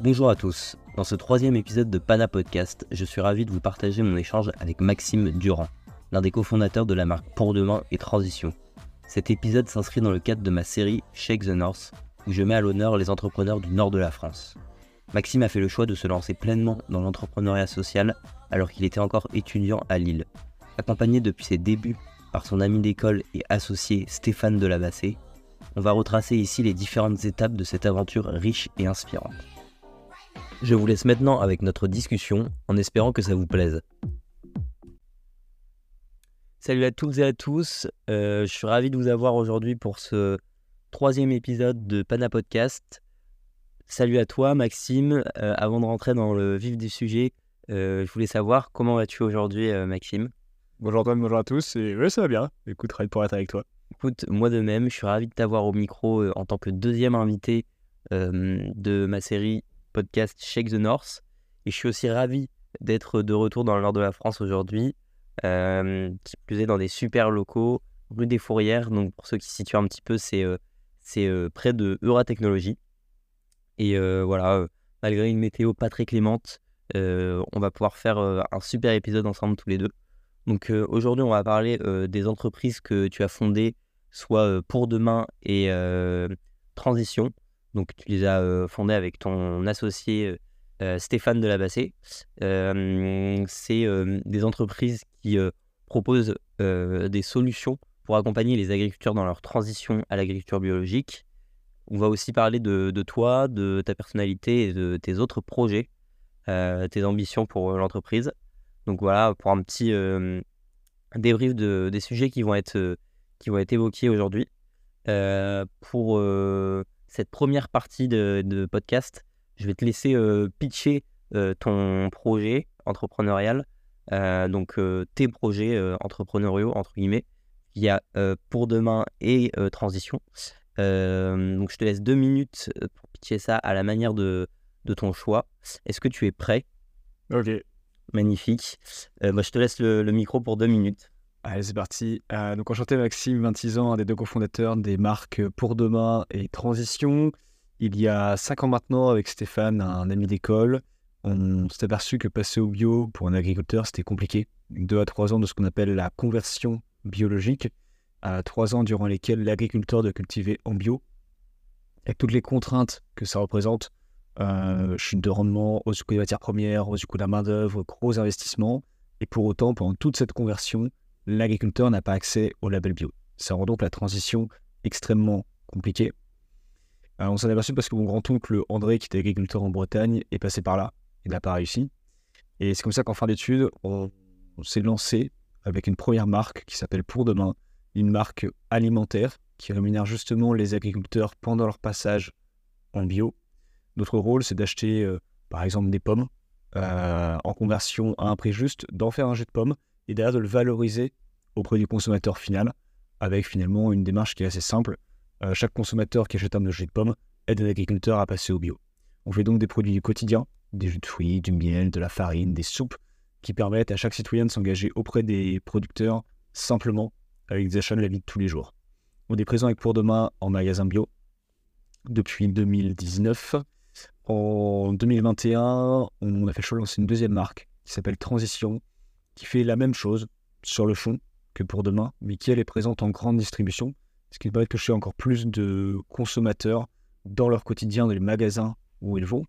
Bonjour à tous. Dans ce troisième épisode de Pana Podcast, je suis ravi de vous partager mon échange avec Maxime Durand, l'un des cofondateurs de la marque Pour Demain et Transition. Cet épisode s'inscrit dans le cadre de ma série Shake the North, où je mets à l'honneur les entrepreneurs du nord de la France. Maxime a fait le choix de se lancer pleinement dans l'entrepreneuriat social alors qu'il était encore étudiant à Lille. Accompagné depuis ses débuts par son ami d'école et associé Stéphane Delabassé, on va retracer ici les différentes étapes de cette aventure riche et inspirante. Je vous laisse maintenant avec notre discussion en espérant que ça vous plaise. Salut à toutes et à tous, euh, je suis ravi de vous avoir aujourd'hui pour ce troisième épisode de Pana Podcast. Salut à toi Maxime, Euh, avant de rentrer dans le vif du sujet, euh, je voulais savoir comment vas-tu aujourd'hui euh, Maxime? Bonjour Antoine, bonjour à tous, et ouais, ça va bien. Écoute, ravi pour être avec toi. Écoute, moi de même, je suis ravi de t'avoir au micro euh, en tant que deuxième invité euh, de ma série podcast Shake the North. Et je suis aussi ravi d'être de retour dans le nord de la France aujourd'hui, euh, qui plus est dans des super locaux, rue des Fourrières. Donc pour ceux qui se situent un petit peu, c'est euh, euh, près de Eura Technologies. Et voilà, malgré une météo pas très clémente, on va pouvoir faire un super épisode ensemble tous les deux. Donc aujourd'hui, on va parler des entreprises que tu as fondées, soit pour demain et Transition. Donc tu les as euh, fondées avec ton associé euh, Stéphane Delabassé. Euh, C'est euh, des entreprises qui euh, proposent euh, des solutions pour accompagner les agriculteurs dans leur transition à l'agriculture biologique. On va aussi parler de, toi, de ta personnalité et de tes autres projets, euh, tes ambitions pour euh, l'entreprise. Donc voilà, pour un petit euh, débrief de, des sujets qui vont être, euh, qui vont être évoqués aujourd'hui. Euh, pour euh, cette première partie de, de podcast, je vais te laisser euh, pitcher euh, ton projet entrepreneurial, euh, donc tes projets entrepreneuriaux, entre guillemets. Il y a pour demain et transition. Donc je te laisse deux minutes pour pitcher ça à la manière de, de ton choix. Est-ce que tu es prêt? Ok, Magnifique. Bah, je te laisse le, le micro pour deux minutes. Allez, c'est parti. Euh, donc, enchanté Maxime, 26 ans, un des deux cofondateurs des marques Pour Demain et Transition. Il y a 5 ans maintenant, avec Stéphane, un ami d'école, on s'est aperçu que passer au bio pour un agriculteur, c'était compliqué. 2 à 3 ans de ce qu'on appelle la conversion biologique, à 3 ans durant lesquels l'agriculteur doit cultiver en bio, avec toutes les contraintes que ça représente, euh, chute de rendement, hausse du coût des matières premières, hausse du coût de la main-d'œuvre, gros investissements. Et pour autant, pendant toute cette conversion, l'agriculteur n'a pas accès au label bio. Ça rend donc la transition extrêmement compliquée. On s'en est aperçu parce que mon grand-oncle André, qui était agriculteur en Bretagne, est passé par là. Il n'a pas réussi. Et c'est comme ça qu'en fin d'études, on, on s'est lancé avec une première marque qui s'appelle Pour Demain, une marque alimentaire qui rémunère justement les agriculteurs pendant leur passage en bio. Notre rôle, c'est d'acheter, euh, par exemple, des pommes euh, en conversion à un prix juste, d'en faire un jus de pommes et derrière de le valoriser auprès du consommateur final avec finalement une démarche qui est assez simple. Euh, chaque consommateur qui achète un jus de pommes aide un agriculteur à passer au bio. On fait donc des produits du quotidien, des jus de fruits, du miel, de la farine, des soupes qui permettent à chaque citoyen de s'engager auprès des producteurs simplement avec des achats de la vie de tous les jours. On est présent avec Pour Demain en magasin bio depuis 2019. En 2021, on a fait le choix de lancer une deuxième marque qui s'appelle Transition, qui fait la même chose sur le fond que Pour Demain, mais qui elle est présente en grande distribution, ce qui de toucher encore plus de consommateurs dans leur quotidien, dans les magasins où ils vont.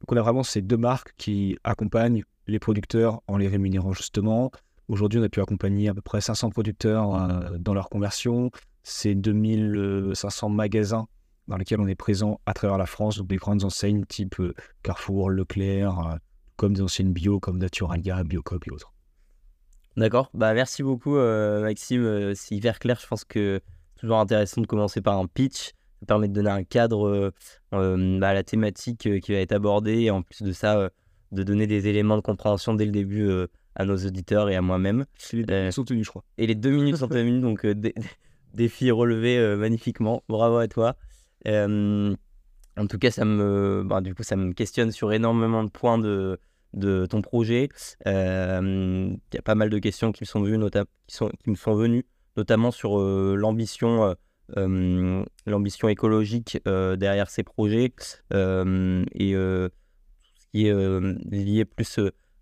Donc on a vraiment ces deux marques qui accompagnent les producteurs en les rémunérant justement. Aujourd'hui, on a pu accompagner à peu près 500 producteurs euh, dans leur conversion. C'est 2500 magasins dans lesquels on est présent à travers la France, donc des grandes enseignes type euh, Carrefour, Leclerc, euh, comme des enseignes bio comme Naturalia, Biocop et autres. D'accord. Bah, merci beaucoup, euh, Maxime. Euh, C'est hyper clair. Je pense que c'est toujours intéressant de commencer par un pitch. Ça permet de donner un cadre euh, bah, à la thématique qui va être abordée. Et en plus de ça, de donner des éléments de compréhension dès le début à nos auditeurs et à moi-même. Les deux Euh, sont tenus, je crois. Et les deux minutes sont minutes, donc dé- défi relevé magnifiquement. Bravo à toi. En tout cas, ça me, bah, du coup, ça me questionne sur énormément de points de, de ton projet. Euh, Il y a pas mal de questions qui me sont venues, notamment sur euh, l'ambition, euh, l'ambition écologique derrière ces projets et qui est lié plus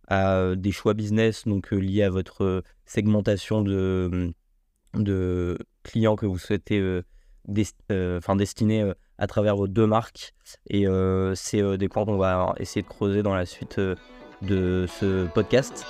à des choix business, donc lié à votre segmentation de, de clients que vous souhaitez destiner à travers vos deux marques. Et c'est des points qu'on va essayer de creuser dans la suite de ce podcast.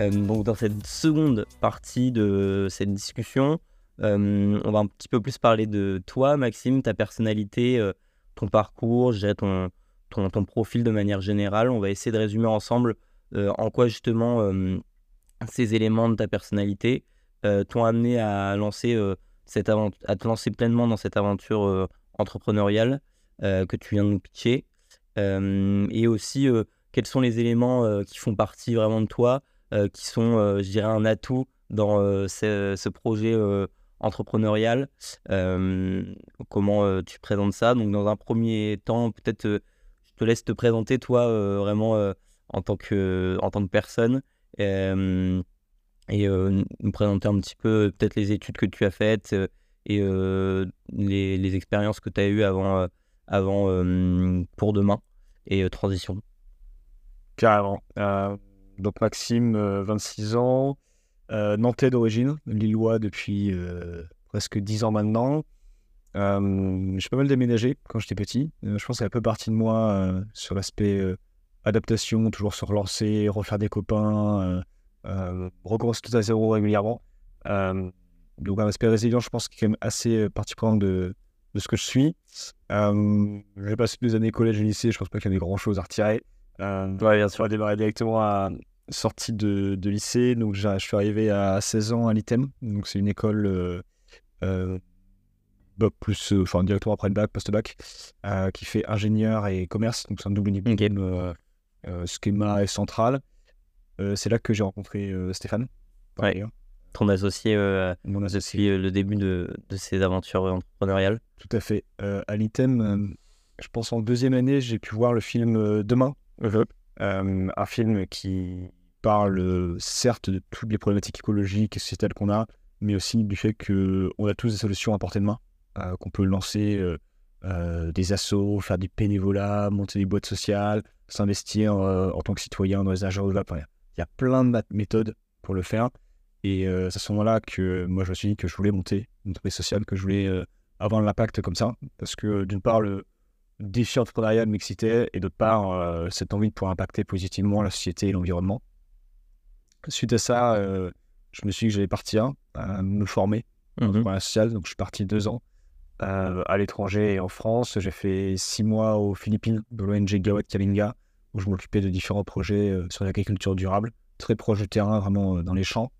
Euh, donc dans cette seconde partie de cette discussion, euh, on va un petit peu plus parler de toi, Maxime, ta personnalité, euh, ton parcours, je ton, ton, ton, profil de manière générale. On va essayer de résumer ensemble en quoi justement ces éléments de ta personnalité t'ont amené à, lancer, cette à te lancer pleinement dans cette aventure entrepreneuriale que tu viens de nous pitcher. et aussi, quels sont les éléments qui font partie vraiment de toi euh, qui sont, euh, je dirais, un atout dans euh, ce, projet entrepreneurial. comment tu présentes ça? Donc, dans un premier temps, peut-être, je te laisse te présenter, toi, vraiment en, tant que, en tant personne. et nous présenter un petit peu peut-être les études que tu as faites et les, les, expériences que tu as eues avant, avant pour demain et transition. Carrément. Donc Maxime, 26 euh, ans, euh, nantais d'origine, lillois depuis euh, presque 10 ans maintenant. j'ai pas mal déménagé quand j'étais petit. je pense que c'est un peu partie de moi sur l'aspect adaptation, toujours se relancer, refaire des copains, recommencer tout à zéro régulièrement. donc un aspect résilient, je pense, qui est quand même assez partie prenante de, de ce que je suis. j'ai passé des années collège et lycée, je pense pas qu'il y avait grand chose à retirer. Euh, ouais, bien sûr. démarrer directement à sortie de, de lycée. Donc, je suis arrivé à 16 ans à l'ITEM. Donc, c'est une école euh, euh plus, euh, enfin, directement après le bac, post-bac, euh, qui fait ingénieur et commerce. Donc, c'est un double niveau. Okay. schéma et central. c'est là que j'ai rencontré Stéphane. Ouais. Ton associé, Mon associé. le début de, de ces aventures entrepreneuriales. Tout à fait. à l'ITEM, je pense en deuxième année, j'ai pu voir le film Demain euh, un film qui parle certes de toutes les problématiques écologiques et sociétales qu'on a, mais aussi du fait qu'on a tous des solutions à portée de main, euh, qu'on peut lancer euh, des assos, faire du bénévolat, monter des boîtes sociales, s'investir en tant que citoyen dans les agents de il y a plein de méthodes pour le faire. Et c'est à ce moment-là que moi je me suis dit que je voulais monter une entreprise sociale, que je voulais avoir l'impact comme ça. Parce que d'une part, le, défi entrepreneurial m'excitait et d'autre part, euh, cette envie de pouvoir impacter positivement la société et l'environnement. Suite à ça, euh, je me suis dit que j'allais partir à me former en mmh social. Donc, je suis parti deux ans euh, à l'étranger et en France. J'ai fait six mois aux Philippines, de l'ONG Gawat Kalinga, où je m'occupais de différents projets sur l'agriculture durable, très proche du terrain, vraiment dans les champs.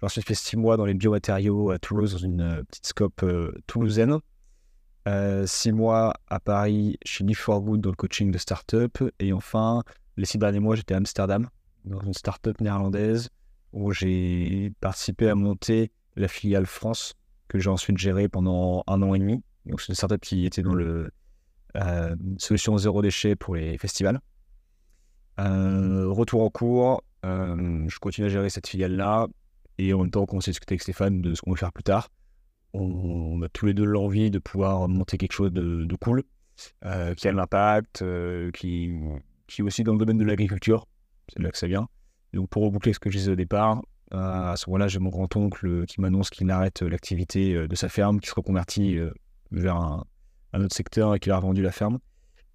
J'ai ensuite fait six mois dans les biomatériaux à Toulouse, dans une petite scope toulousaine. Euh, six mois à Paris chez Leaf for Good dans le coaching de start-up. Et enfin, les six derniers mois, j'étais à Amsterdam, dans une start-up néerlandaise où j'ai participé à monter la filiale France que j'ai ensuite gérée pendant un an et demi. Donc, c'est une start-up qui était dans le euh, solution zéro déchet pour les festivals. Euh, retour en cours, je continue à gérer cette filiale-là et en même temps, on s'est discuté avec Stéphane de ce qu'on veut faire plus tard on, a tous les deux l'envie de pouvoir monter quelque chose de, cool, euh, qui a de l'impact, euh, qui, qui est aussi dans le domaine de l'agriculture. C'est là que ça vient. Donc pour reboucler ce que je disais au départ, euh, à ce moment-là, j'ai mon grand-oncle qui m'annonce qu'il arrête l'activité de sa ferme, qui se reconvertit vers un, autre secteur et qu'il a revendu la ferme.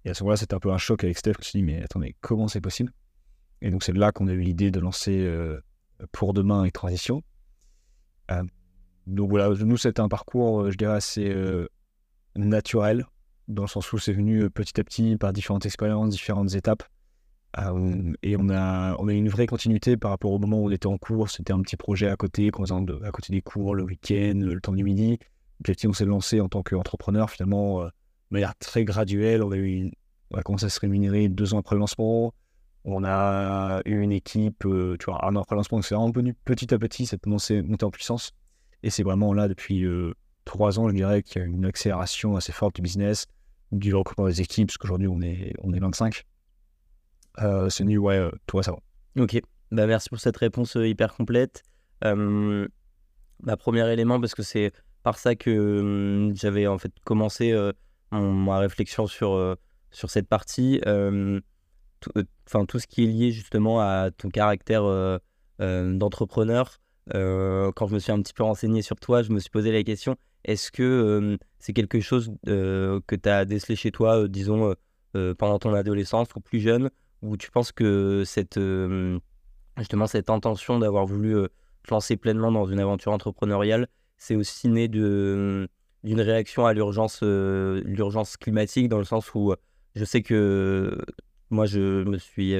Et à ce moment-là, c'était un peu un choc avec Steph. Je me suis dit, mais attendez, comment c'est possible? Et donc c'est là qu'on a eu l'idée de lancer Pour Demain et Transition donc voilà, nous, c'était un parcours, euh, je dirais, assez euh, naturel, dans le sens où c'est venu euh, petit à petit par différentes expériences, différentes étapes. Et on a, on a une vraie continuité par rapport au moment où on était en cours. C'était un petit projet à côté, de, à côté des cours, le week-end, le temps du midi. Petit on s'est lancé en tant qu'entrepreneur, finalement, de manière très graduelle. On a, commencé à se rémunérer deux ans après le lancement. On a eu une équipe, tu vois, un an après le lancement, c'est vraiment venu petit à petit cette montée en puissance. Et c'est vraiment là depuis trois ans, je dirais qu'il y a une accélération assez forte du business, du recrutement des équipes, parce qu'aujourd'hui, on est, on est 25. Euh, c'est nu, ouais, euh, toi, ça va. Ok, bah, merci pour cette réponse euh, hyper complète. Euh, premier élément, parce que c'est par ça que hum, j'avais en fait commencé euh, ma réflexion sur, sur cette partie. euh, tout, tout ce qui est lié justement à ton caractère d'entrepreneur. Quand je me suis un petit peu renseigné sur toi, je me suis posé la question est-ce que euh, c'est quelque chose que tu as décelé chez toi, disons, pendant ton adolescence ou plus jeune, ou tu penses que cette, justement cette intention d'avoir voulu te lancer pleinement dans une aventure entrepreneuriale, c'est aussi né de, d'une réaction à l'urgence, l'urgence climatique, dans le sens où je sais que moi, je me suis,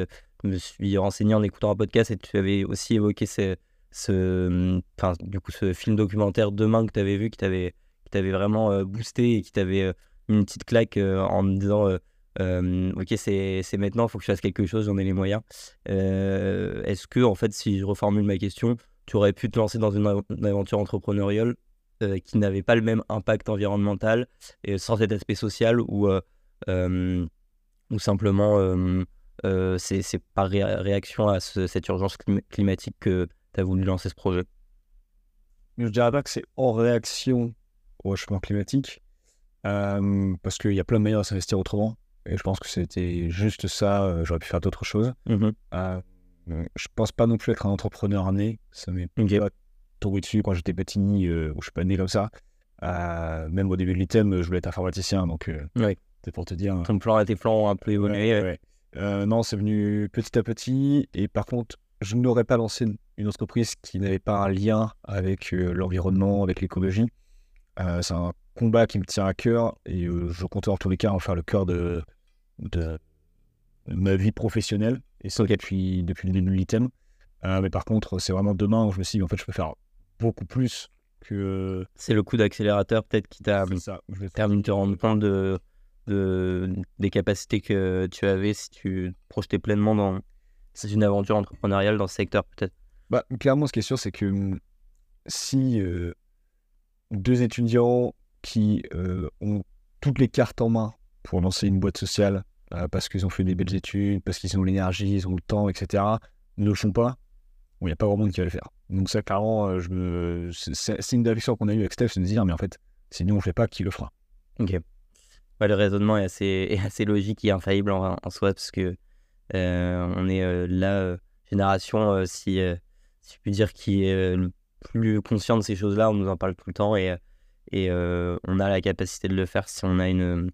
me suis renseigné en écoutant un podcast et tu avais aussi évoqué ce, enfin, du coup, ce film documentaire Demain que tu avais vu, qui t'avait, qui t'avait vraiment boosté et qui t'avait mis une petite claque en me disant euh, Ok, c'est, maintenant, il faut que je fasse quelque chose, j'en ai les moyens. Euh, est-ce que, en fait, si je reformule ma question, tu aurais pu te lancer dans une, av- une aventure entrepreneuriale euh, qui n'avait pas le même impact environnemental et sans cet aspect social ou, ou simplement c'est, par ré- réaction à ce- cette urgence clim- climatique que tu as voulu lancer ce projet? Je ne dirais pas que c'est en réaction au réchauffement climatique, parce qu'il y a plein de manières de s'investir autrement. Et je pense que c'était juste ça, euh, j'aurais pu faire d'autres choses. Mhm. Euh, je pense pas non plus être un entrepreneur né, ça m'est Ok. pas tombé dessus quand j'étais petit, où je suis pas né comme ça. Même au début de l'item, je voulais être informaticien, donc Ouais. c'est pour te dire. Ton plan tes plans ont un peu évolué. Ouais, ouais. ouais. Non, c'est venu petit à petit. Et par contre, je n'aurais pas lancé une- une entreprise qui n'avait pas un lien avec euh, l'environnement, avec l'écologie. Euh, c'est un combat qui me tient à cœur et euh, je compte en tous les cas en faire le cœur de, de ma vie professionnelle. Et ça depuis, depuis le début de l'item. Euh, mais par contre, c'est vraiment demain où je me suis dit, en fait, je peux faire beaucoup plus que. C'est le coup d'accélérateur peut-être qui t'a permis de te rendre compte de, de- des capacités que tu avais si tu te projetais pleinement dans une aventure entrepreneuriale dans ce secteur peut-être. Bah, clairement, ce qui est sûr, c'est que hum, si euh, deux étudiants qui euh, ont toutes les cartes en main pour lancer une boîte sociale, euh, parce qu'ils ont fait des belles études, parce qu'ils ont l'énergie, ils ont le temps, etc., ne le font pas, il n'y a pas grand monde qui va le faire. Donc ça, clairement, euh, me... c'est une des réflexions qu'on a eue avec Steph, c'est de dire, mais en fait, si nous on ne fait pas, qui le fera? Ok. Le raisonnement est assez, logique et infaillible en, soi parce que euh, on est euh, la euh, génération, si, je puis dire, qui est le plus conscient de ces choses-là. On nous en parle tout le temps et, on a la capacité de le faire si on a une.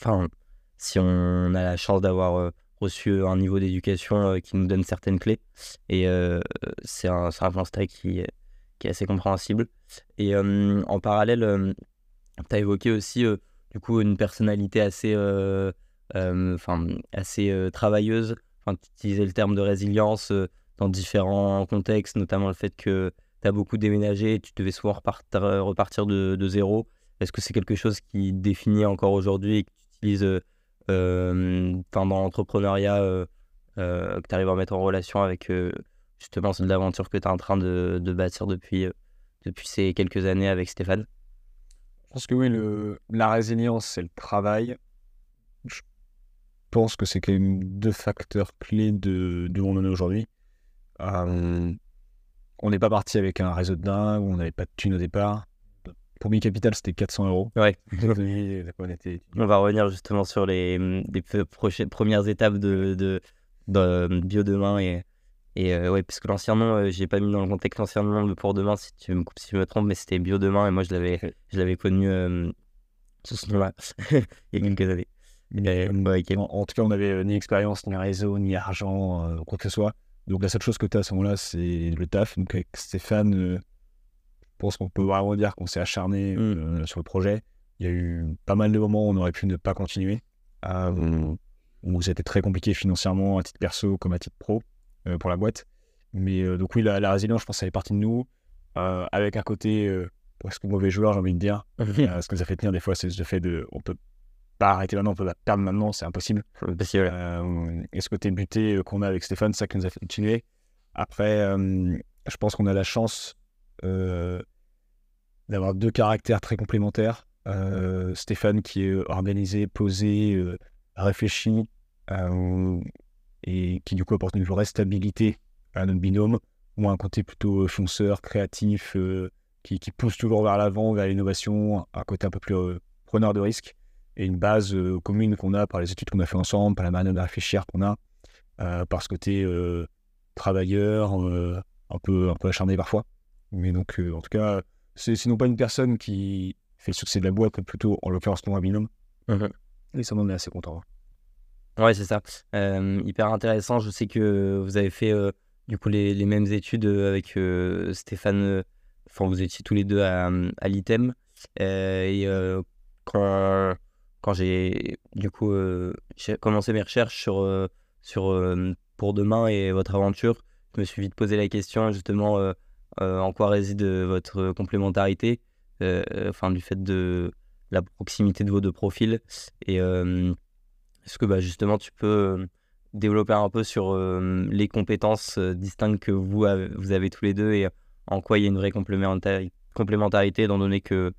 Enfin, si on a la chance d'avoir euh, reçu un niveau d'éducation euh, qui nous donne certaines clés. Et euh, c'est un, un constat qui, qui est assez compréhensible. Et euh, en parallèle, tu as évoqué aussi euh, du coup une personnalité assez, euh, euh, enfin, assez euh, travailleuse. Enfin, tu utilisais le terme de résilience euh, dans différents contextes, notamment le fait que tu as beaucoup déménagé et tu devais souvent repartir, de, de zéro. Est-ce que c'est quelque chose qui définit encore aujourd'hui et que tu utilises euh, euh, dans l'entrepreneuriat, euh, que tu arrives à mettre en relation avec justement l'aventure que tu es en train de, de bâtir depuis, depuis ces quelques années avec Stéphane? Je pense que oui, le, la résilience, c'est le travail. Je pense que c'est quand même deux facteurs clés de, de où on en est aujourd'hui. On n'est pas parti avec un réseau de dingue, on n'avait pas de thunes au départ. Premier capital, c'était 400 euros. Ouais. on va revenir justement sur les, hum, les premières étapes de, de, de Bio Demain. Et, et euh, ouais, parce que l'ancien nom, euh, j'ai pas mis dans le contexte l'ancien nom de Pour Demain, si tu me coupes si je me trompe, mais c'était Bio Demain. Et moi, je l'avais, je l'avais connu euh, sous ce nom-là il y a quelques années. Mais, ouais. En, en tout cas, on n'avait ni expérience, ni réseau, ni argent, euh, quoi que ce soit. Donc la seule chose que tu as à ce moment-là, c'est le taf. Donc avec Stéphane, euh, pense qu'on peut vraiment dire qu'on s'est acharné euh, sur le projet. Il y a eu pas mal de moments où on aurait pu ne pas continuer, euh, où c'était très compliqué financièrement, à titre perso comme à titre pro, euh, pour la boîte. Mais euh, donc oui, la, la résilience, je pense, ça fait partie de nous, avec un côté presque mauvais joueur, j'ai envie de dire. Ce que ça fait tenir des fois, c'est le fait de, on peut pas arrêter maintenant, on peut pas perdre maintenant, c'est impossible. Et ce côté buté qu'on a avec Stéphane, c'est ça qui nous a fait continuer. Après, je pense qu'on a la chance d'avoir deux caractères très complémentaires. Stéphane qui est organisé, posé, réfléchi, et qui du coup apporte une vraie stabilité à notre binôme, ou un côté plutôt fonceur, créatif, qui, pousse toujours vers l'avant, vers l'innovation, un côté un peu plus preneur de risque et une base euh, commune qu'on a par les études qu'on a fait ensemble, par la manière de réfléchir qu'on a, euh, par ce côté euh, travailleur, un peu acharné parfois. Mais donc, en tout cas, c'est sinon pas une personne qui fait le succès de la boîte, mais plutôt, en l'occurrence, mon binôme. Mmh et ça m'en est assez content. Ouais, c'est ça. hyper intéressant. Je sais que vous avez fait du coup les, les mêmes études avec Stéphane. Enfin, vous étiez tous les deux à, à l'ITEM. et quand quand j'ai du coup euh, commencé mes recherches sur, euh, sur euh, pour demain et votre aventure, je me suis vite posé la question justement en quoi réside votre complémentarité, enfin du fait de la proximité de vos deux profils. Et est-ce que bah, justement tu peux développer un peu sur les compétences distinctes que vous avez, tous les deux et en quoi il y a une vraie complémentarité, complémentarité étant donné que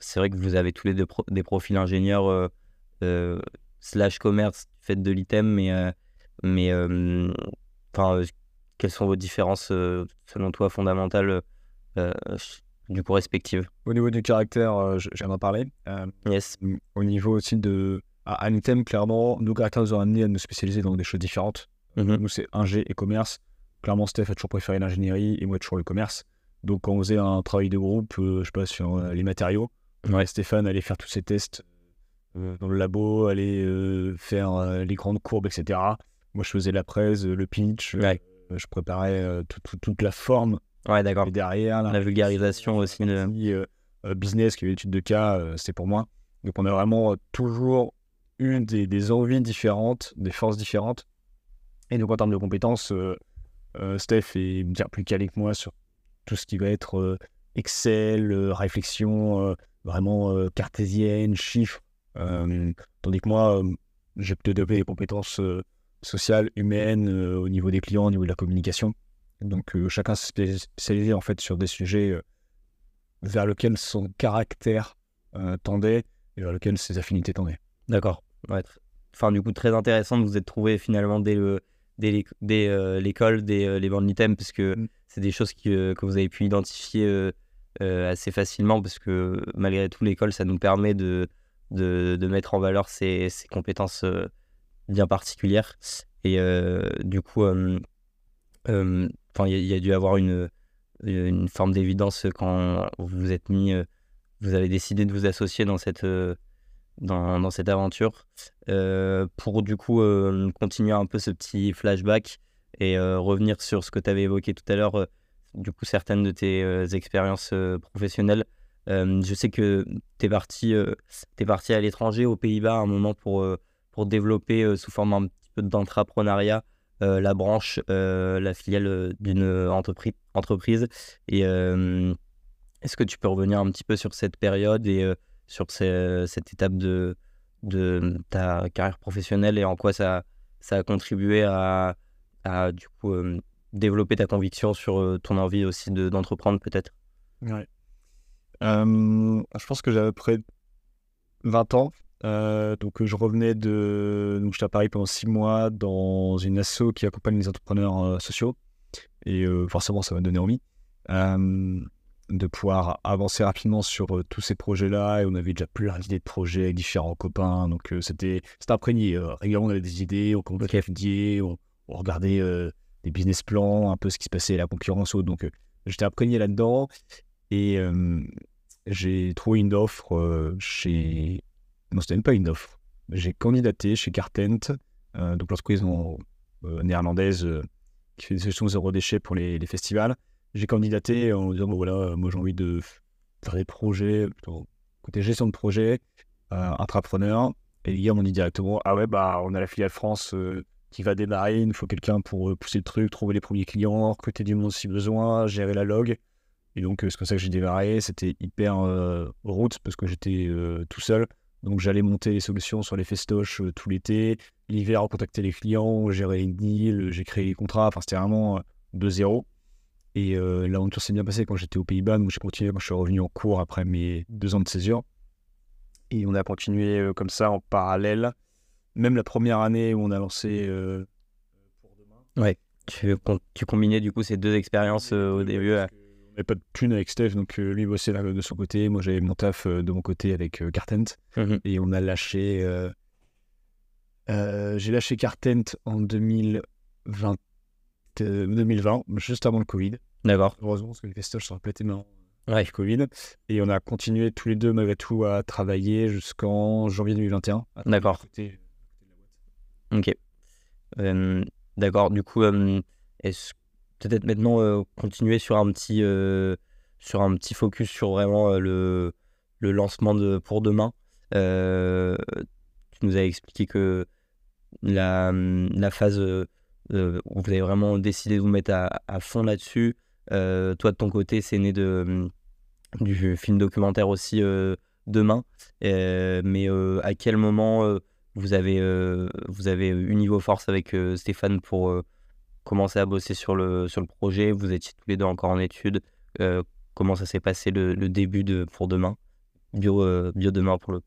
c'est vrai que vous avez tous les deux des profils ingénieurs euh, euh, slash commerce fait de l'item, mais, euh, mais quelles sont vos différences selon toi fondamentales du coup respectives? Au niveau du caractère, j'aimerais en parler. yes. Au niveau aussi de à, l'item, clairement, nos caractères nous ont amené à nous spécialiser dans des choses différentes. Mmh nous, c'est ingé et commerce. Clairement, Steph a toujours préféré l'ingénierie et moi, toujours le commerce. Donc, quand on faisait un travail de groupe, je sais pas, sur les matériaux, Ouais, Stéphane allait faire tous ses tests euh, dans le labo, aller euh, faire euh, les grandes courbes, etc. Moi, je faisais la presse, le pitch, je préparais toute la forme. Ouais, d'accord. Et derrière, la, vulgarisation aussi. De... business, qui est l'étude de cas, c'est pour moi. Donc, on a vraiment toujours une des, envies différentes, des forces différentes. Et donc, en termes de compétences, Steph est bien plus calé que moi sur tout ce qui va être Excel, réflexion, vraiment euh, cartésienne, chiffres. Euh, tandis que moi, euh, j'ai peut-être développé des compétences sociales, humaines, au niveau des clients, au niveau de la communication. Donc chacun s'est spécialisé en fait sur des sujets vers lesquels son caractère tendait et vers lesquels ses affinités tendaient. D'accord. Enfin, du coup, très intéressant de vous être trouvé finalement dès le, l'école, des les bandes items, parce que mmh. c'est des choses que vous avez pu identifier euh, assez facilement parce que malgré tout, l'école, ça nous permet de, de, mettre en valeur ces, compétences euh, bien particulières. Et euh, du coup, il y, a dû avoir une, une forme d'évidence quand vous êtes mis, vous avez décidé de vous associer dans cette, dans, dans cette aventure. pour du coup continuer un peu ce petit flashback et revenir sur ce que tu avais évoqué tout à l'heure du coup certaines de tes euh, expériences euh, professionnelles. Euh, je sais que tu es es parti à l'étranger, aux Pays-Bas, à un moment pour, pour développer sous forme un petit peu d'entrepreneuriat la branche, la filiale d'une entreprise, entreprise. Et est-ce que tu peux revenir un petit peu sur cette période et sur cette étape de, de ta carrière professionnelle et en quoi ça, ça a contribué à, à du coup, développer ta conviction sur euh, ton envie aussi d'entreprendre peut-être? Ouais. je pense que j'avais près 20 ans. Euh, donc je revenais de... Donc j'étais à Paris pendant 6 mois dans une asso qui accompagne les entrepreneurs euh, sociaux. Et forcément, ça m'a donné envie de pouvoir avancer rapidement sur tous ces projets-là. Et on avait déjà plein d'idées de projets avec différents copains. Donc c'était imprégné. régulièrement, on avait des idées, on étudier, on, on regardait des business plans, un peu ce qui se passait la concurrence. Donc, euh, j'étais imprégné là-dedans et euh, j'ai trouvé une offre euh, chez. Non, c'était même pas une offre. J'ai candidaté chez Cartent, donc l'entreprise néerlandaise qui fait des solutions zéro déchet pour les, festivals. J'ai candidaté en disant voilà, moi j'ai envie de faire des projets, plutôt côté gestion de projet, intrapreneur. Et les gars m'ont dit directement ah ouais, bah on a la filiale France qui va démarrer. Il nous faut quelqu'un pour euh, pousser le truc, trouver les premiers clients, recruter du monde si besoin, gérer la log. Et donc, euh, c'est comme ça que j'ai démarré. C'était hyper euh, route parce que j'étais tout seul. Donc, j'allais monter les solutions sur les festoches tout l'été. L'hiver, contacter les clients, gérer les deals, j'ai créé les contrats. Enfin, c'était vraiment de zéro. Et euh, l'aventure s'est bien passée quand j'étais aux Pays-Bas, donc j'ai continué quand je suis revenu en cours après mes deux ans de césure. Et on a continué euh, comme ça en parallèle. Même la première année où on a lancé euh, pour demain. Ouais. Tu, tu combinais du coup ces deux expériences euh, au début. euh. Pas de thune avec Steph, donc euh, lui bossait là, de son côté. Moi j'avais mon taf euh, de mon côté avec euh, Cartent. Mhm. Et on a lâché. euh, euh, j'ai lâché Cartent en 2020, euh, 2020, juste avant le Covid. D'accord. Heureusement, parce que les festoches sont répétés maintenant Ouais. Covid. Et on a continué tous les deux, malgré tout, à travailler jusqu'en janvier 2021. à travailler D'accord. Ok. Euh, D'accord. Du coup, euh, est-ce peut-être maintenant euh, continuer sur un petit euh, sur un petit focus sur vraiment euh, le le lancement de pour demain. Tu nous as expliqué que la la phase où vous avez vraiment décidé de vous mettre à, fond là-dessus. toi de ton côté, c'est né de du film documentaire aussi demain. Mais à quel moment vous avez, vous avez eu niveau force avec Stéphane pour commencer à bosser sur le, sur le projet. Vous étiez tous les deux encore en études. Euh, comment ça s'est passé le, le début de pour demain Bio, euh, bio demain pour le.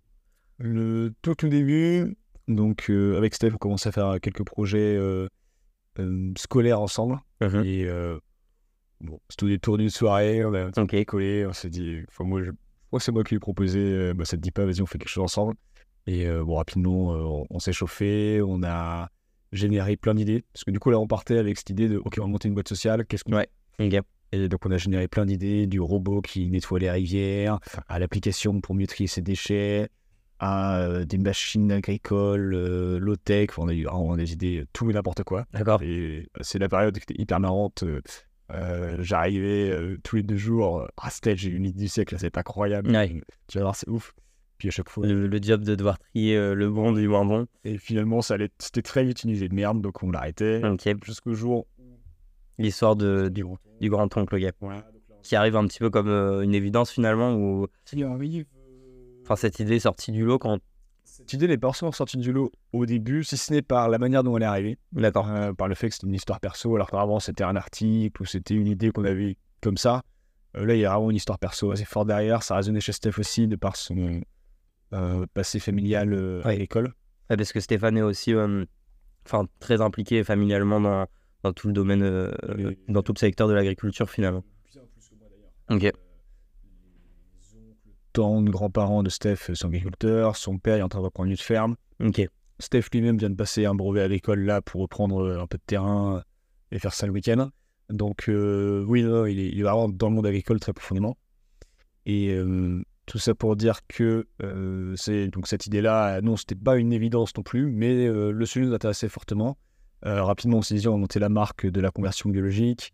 Le tout, tout début, donc euh, avec Steph, on commençait à faire quelques projets scolaires ensemble. Et euh, bon, c'était au détour d'une soirée, on a Ok. collé, on s'est dit, enfin, moi, je- moi, c'est moi qui lui ai proposé, bah, ça te dit pas, vas-y, on fait quelque chose ensemble. Et bon, rapidement, on, on s'est chauffé, on a généré plein d'idées. Parce que du coup, là, on partait avec cette idée de, ok, on va monter une boîte sociale, qu'est-ce qu'on Ouais. Et donc, on a généré plein d'idées, du robot qui nettoie les rivières, à l'application pour mieux trier ses déchets, à euh, des machines agricoles, euh, low-tech. Enfin, on a eu vraiment des idées, tout et n'importe quoi. D'accord. Et euh, c'est la période qui était hyper marrante. euh, J'arrivais tous les deux jours. Ah, Steph, j'ai une idée du siècle, c'est incroyable. Ouais. Tu vas voir, c'est ouf. Puis à chaque fois. Le, le job de devoir trier euh, le bon du moins bon. Et finalement, ça allait... c'était très vite une idée de merde, donc on l'arrêtait. Ok. Jusqu'au jour. L'histoire de, du, du grand oncle gap. Qui arrive un petit peu comme euh, une évidence finalement. Où... Enfin, cette idée est sortie du lot quand. Cette idée n'est pas forcément sortie du lot au début, si ce n'est par la manière dont elle est arrivée. D'accord. Euh, par le fait que c'était une histoire perso, alors qu'avant c'était un article ou c'était une idée qu'on avait comme ça. Euh, là, il y a vraiment une histoire perso assez forte derrière. Ça résonnait chez Steph aussi de par son euh, passé familial euh, à Ouais. l'école. Ouais, parce que Stéphane est aussi euh, enfin, très impliqué familialement dans, dans tout le domaine, euh, Oui. dans tout le secteur de l'agriculture finalement. Ok. Tant de grands-parents de Steph sont agriculteurs, son père est en train de reprendre une ferme. Ok. Steph lui-même vient de passer un brevet à l'école là pour reprendre euh, un peu de terrain et faire ça le week-end. Donc euh, oui, non, il, est, il est vraiment dans le monde agricole très profondément. Et euh, tout ça pour dire que euh, c'est donc cette idée-là, euh, non, c'était pas une évidence non plus, mais euh, le sujet nous intéressait fortement. Euh, rapidement, on s'est dit, on va monter la marque de la conversion biologique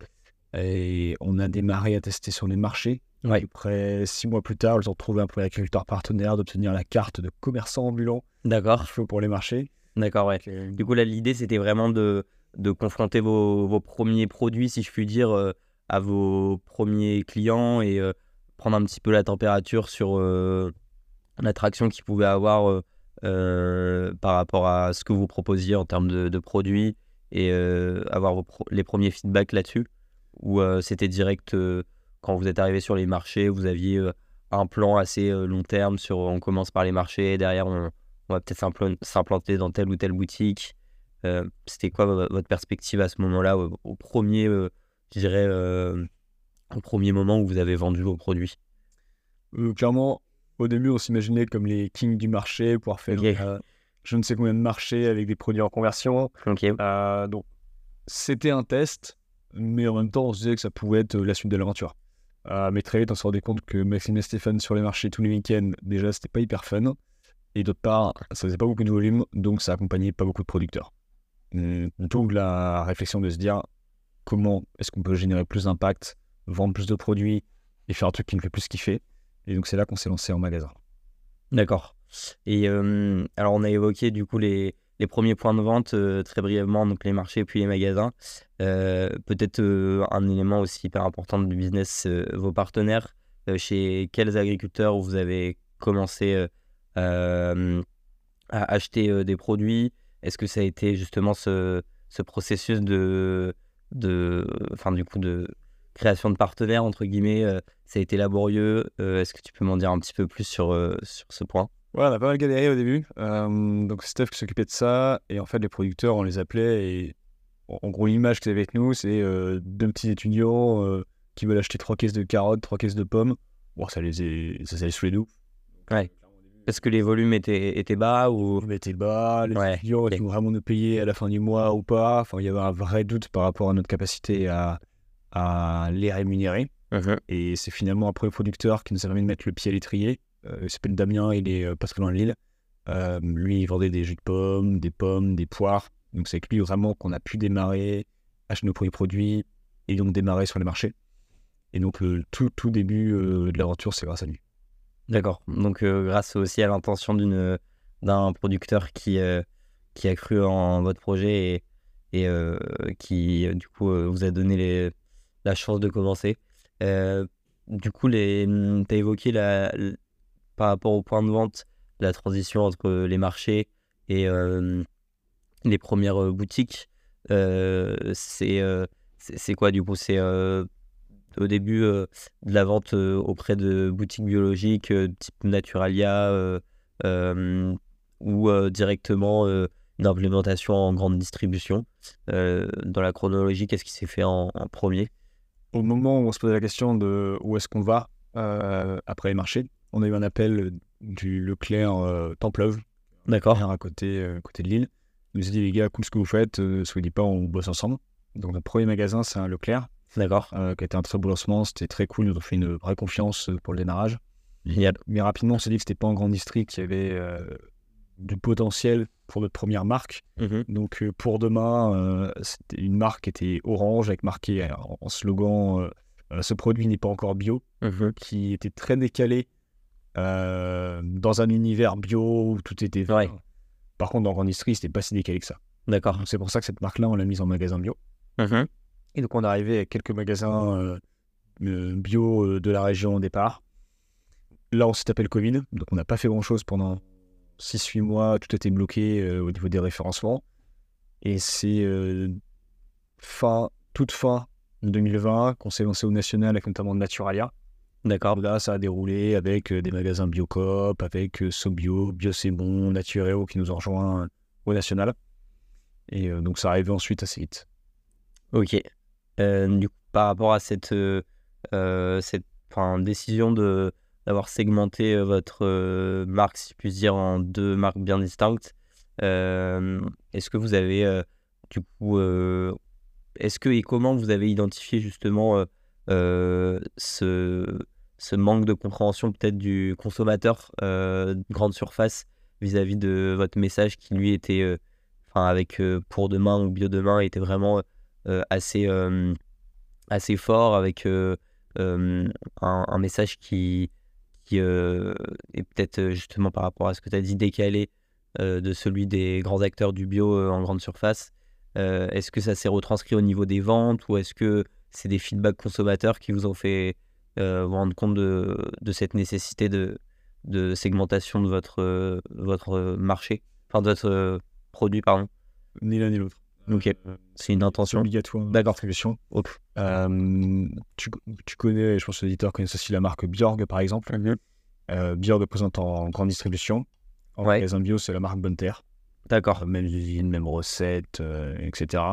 et on a démarré à tester sur les marchés. Ouais. À peu près six mois plus tard, ils ont trouvé un premier agriculteur partenaire d'obtenir la carte de commerçant ambulant D'accord. pour les marchés. D'accord, ouais. Du coup, là, l'idée, c'était vraiment de, de confronter vos, vos premiers produits, si je puis dire, à vos premiers clients et prendre un petit peu la température sur euh, l'attraction qu'ils pouvaient avoir euh, euh, par rapport à ce que vous proposiez en termes de, produits et euh, avoir les premiers feedbacks là-dessus? Ou euh, c'était direct euh, quand vous êtes arrivé sur les marchés, vous aviez euh, un plan assez euh, long terme sur on commence par les marchés, derrière on, va peut-être s'implan- s'implanter dans telle ou telle boutique. Euh, C'était quoi vo- votre perspective à ce moment-là, au, premier, euh, je dirais, euh, au premier moment où vous avez vendu vos produits Euh, clairement, au début, on s'imaginait comme les kings du marché, pouvoir faire euh, je ne sais combien de marchés avec des produits en conversion. Euh, donc, c'était un test, mais en même temps, on se disait que ça pouvait être euh, la suite de l'aventure. Mais très vite, on se rendait compte que Maxime et Stéphane sur les marchés tous les week-ends, déjà, c'était pas hyper fun. Et d'autre part, ça faisait pas beaucoup de volume, donc ça accompagnait pas beaucoup de producteurs. Hum, D'où la réflexion de se dire comment est-ce qu'on peut générer plus d'impact, vendre plus de produits et faire un truc qui nous fait plus kiffer. Et donc, c'est là qu'on s'est lancé en magasin. d'accord. Et euh, alors, on a évoqué du coup les, premiers points de vente euh, très brièvement, donc les marchés puis les magasins. Euh, Peut-être un élément aussi hyper important du business, vos partenaires. Chez quels agriculteurs vous avez commencé à acheter des produits? Est-ce que ça a été justement ce, ce processus de, de, enfin du coup de création de partenaires, entre guillemets, ça a été laborieux. Est-ce que tu peux m'en dire un petit peu plus sur, sur ce point? Ouais, on a pas mal galéré au début. donc, c'est Steph qui s'occupait de ça. Et en fait, les producteurs, on les appelait. Et en gros, l'image qu'ils avaient avec nous, c'est deux petits étudiants qui veulent acheter trois caisses de carottes, trois caisses de pommes. Bon, ça les, est... ça, ça les saoulait nous. Ouais. Est-ce que les volumes étaient, étaient bas ou... Les volumes étaient bas, les étudiants ils vont vraiment nous payer à la fin du mois ou pas. Enfin, il y avait un vrai doute par rapport à notre capacité à, à les rémunérer. Uh-huh. Et c'est finalement un premier producteur qui nous a permis de mettre le pied à l'étrier. Euh, il s'appelle Damien, il est euh, pas très loin de Lille. Euh, lui, il vendait des jus de pommes, des pommes, des poires. Donc c'est avec lui vraiment qu'on a pu démarrer, acheter nos premiers produits et donc démarrer sur les marchés. Et donc le tout, tout début de l'aventure, c'est grâce à lui. D'accord. Donc grâce aussi à l'intention d'une, d'un producteur qui, qui a cru en votre projet et, et qui du coup vous a donné les, la chance de commencer. du coup, les, tu as évoqué la, par rapport au point de vente, la transition entre les marchés et les premières boutiques. c'est c'est quoi du coup? C'est au début de la vente auprès de boutiques biologiques type Naturalia ou directement une implémentation en grande distribution. dans la chronologie, qu'est-ce qui s'est fait en, premier? Au moment où on se posait la question de où est-ce qu'on va après les marchés, on a eu un appel du Leclerc euh, Templeuve. D'accord. À côté, euh, côté de Lille. Il nous a dit, les gars, cool ce que vous faites, euh, soyez pas, on bosse ensemble. Donc, notre premier magasin, c'est un Leclerc. D'accord. qui a été un très beau lancement, c'était très cool, ils nous ont fait une vraie confiance pour le démarrage. Génial. Mais rapidement, on s'est dit que c'était pas un grand district, qu'il y avait du potentiel pour notre première marque. Mhm. Donc, pour demain, c'était une marque qui était orange, avec marqué en, slogan Ce produit n'est pas encore bio, mhm. qui était très décalé euh, dans un univers bio où tout était. Ouais. Par contre, dans Grande Industrie, c'était pas si décalé que ça. D'accord. C'est pour ça que cette marque-là, on l'a mise en magasin bio. Mm-hmm. Et donc, on est arrivé avec quelques magasins euh, euh, bio de la région au départ. Là, on s'est tapé le Covid, donc on n'a pas fait grand-chose pendant 6-8 mois. Tout était bloqué au niveau des référencements. Et c'est fin, toute fin 2020 qu'on s'est lancé au national avec notamment Naturalia. D'accord. Là, ça a déroulé avec euh, des magasins Biocop, avec euh, Sobio, Bio C'est Bon, Natureo qui nous ont rejoints au national. Et euh, donc, ça arrivait ensuite assez vite. Ok. du coup, par rapport à cette, cette décision de d'avoir segmenté votre marque, si je puis dire, en deux marques bien distinctes, est-ce que vous avez, du coup, est-ce que et comment vous avez identifié justement ce manque de compréhension peut-être du consommateur euh, grande surface vis-à-vis de votre message qui lui était, euh, avec euh, pour demain ou bio demain, était vraiment assez, assez fort avec un, message qui, qui est peut-être justement par rapport à ce que tu as dit décalé de celui des grands acteurs du bio en grande surface. est-ce que ça s'est retranscrit au niveau des ventes ou est-ce que c'est des feedbacks consommateurs qui vous ont fait euh, vous rendre compte de, cette nécessité de, segmentation de votre, euh, marché, enfin de votre euh, produit, pardon Ni l'un ni l'autre. Ok, c'est une intention. obligatoire. D'accord. Euh, tu, tu, connais, je pense que l'éditeur connaît aussi la marque Bjorg par exemple. Mm Bjorg présente en grande distribution. En ouais. magasin bio, c'est la marque Bonne Terre. D'accord. Même usine, même recette, etc.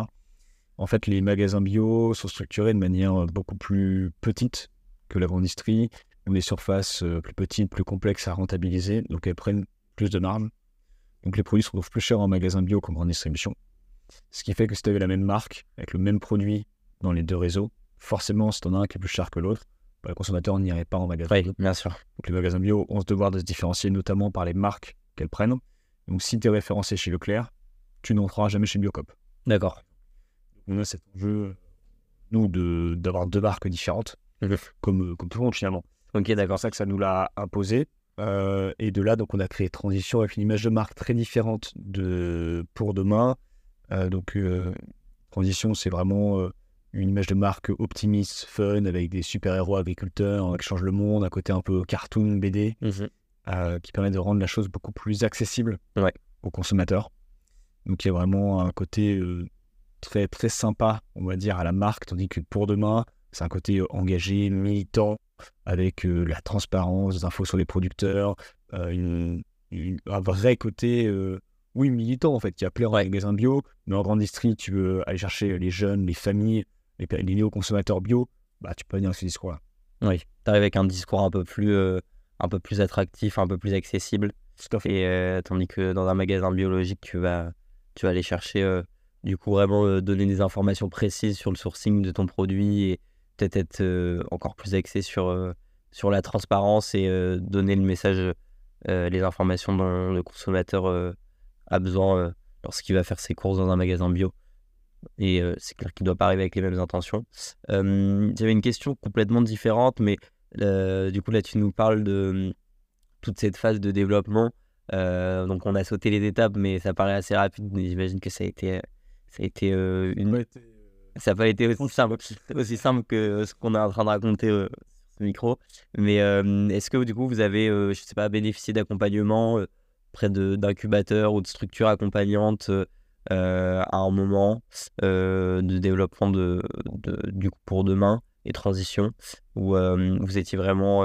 En fait, les magasins bio sont structurés de manière beaucoup plus petite que la grande industrie, ont des surfaces euh, plus petites, plus complexes à rentabiliser, donc elles prennent plus de marge. Donc les produits se retrouvent plus chers en magasin bio qu'en grande distribution. Ce qui fait que si tu avais la même marque, avec le même produit dans les deux réseaux, forcément, si tu en as un qui est plus cher que l'autre, bah, le consommateur n'irait pas en magasin oui, bien sûr. Donc les magasins bio ont ce devoir de se différencier, notamment par les marques qu'elles prennent. Donc si tu es référencé chez Leclerc, tu n'entreras jamais chez Biocop. D'accord. On a cet enjeu, nous, d'avoir deux marques différentes comme, euh, comme tout le monde finalement. Ok, d'accord. C'est ça que ça nous l'a imposé. Euh, et de là, donc, on a créé Transition avec une image de marque très différente de pour demain. Euh, donc, Transition, c'est vraiment une image de marque optimiste, fun, avec des super-héros agriculteurs qui changent le monde, un côté un peu cartoon, BD, mhm. qui permet de rendre la chose beaucoup plus accessible ouais. aux consommateurs. Donc, il y a vraiment un côté très, très sympa, on va dire, à la marque, tandis que pour demain, C'est un côté engagé, militant, avec la transparence, des infos sur les producteurs, un vrai côté, oui, militant en fait, qui a plaire en magasin bio. Mais en grande industrie, tu veux aller chercher les jeunes, les familles, les, les néo-consommateurs bio, bah, tu peux venir avec ce discours-là. Oui, tu arrives avec un discours un peu plus, un peu plus attractif, un peu plus accessible. Et tandis que dans un magasin biologique, tu vas, tu vas aller chercher, du coup, vraiment donner des informations précises sur le sourcing de ton produit et peut-être être encore plus axé sur, sur la transparence et donner le message, les informations dont le consommateur a besoin lorsqu'il va faire ses courses dans un magasin bio. Et c'est clair qu'il ne doit pas arriver avec les mêmes intentions. J'avais une question complètement différente, mais du coup, là, tu nous parles de toute cette phase de développement. donc, on a sauté les étapes, mais ça paraît assez rapide. J'imagine que ça a été, ça a été une. Ça n'a pas été aussi simple, aussi simple que ce qu'on est en train de raconter sur ce micro. Mais est-ce que du coup, vous avez, je sais pas, bénéficié d'accompagnement près d'incubateurs ou de structures accompagnantes à un moment de développement de, du coup pour demain et transition où vous étiez vraiment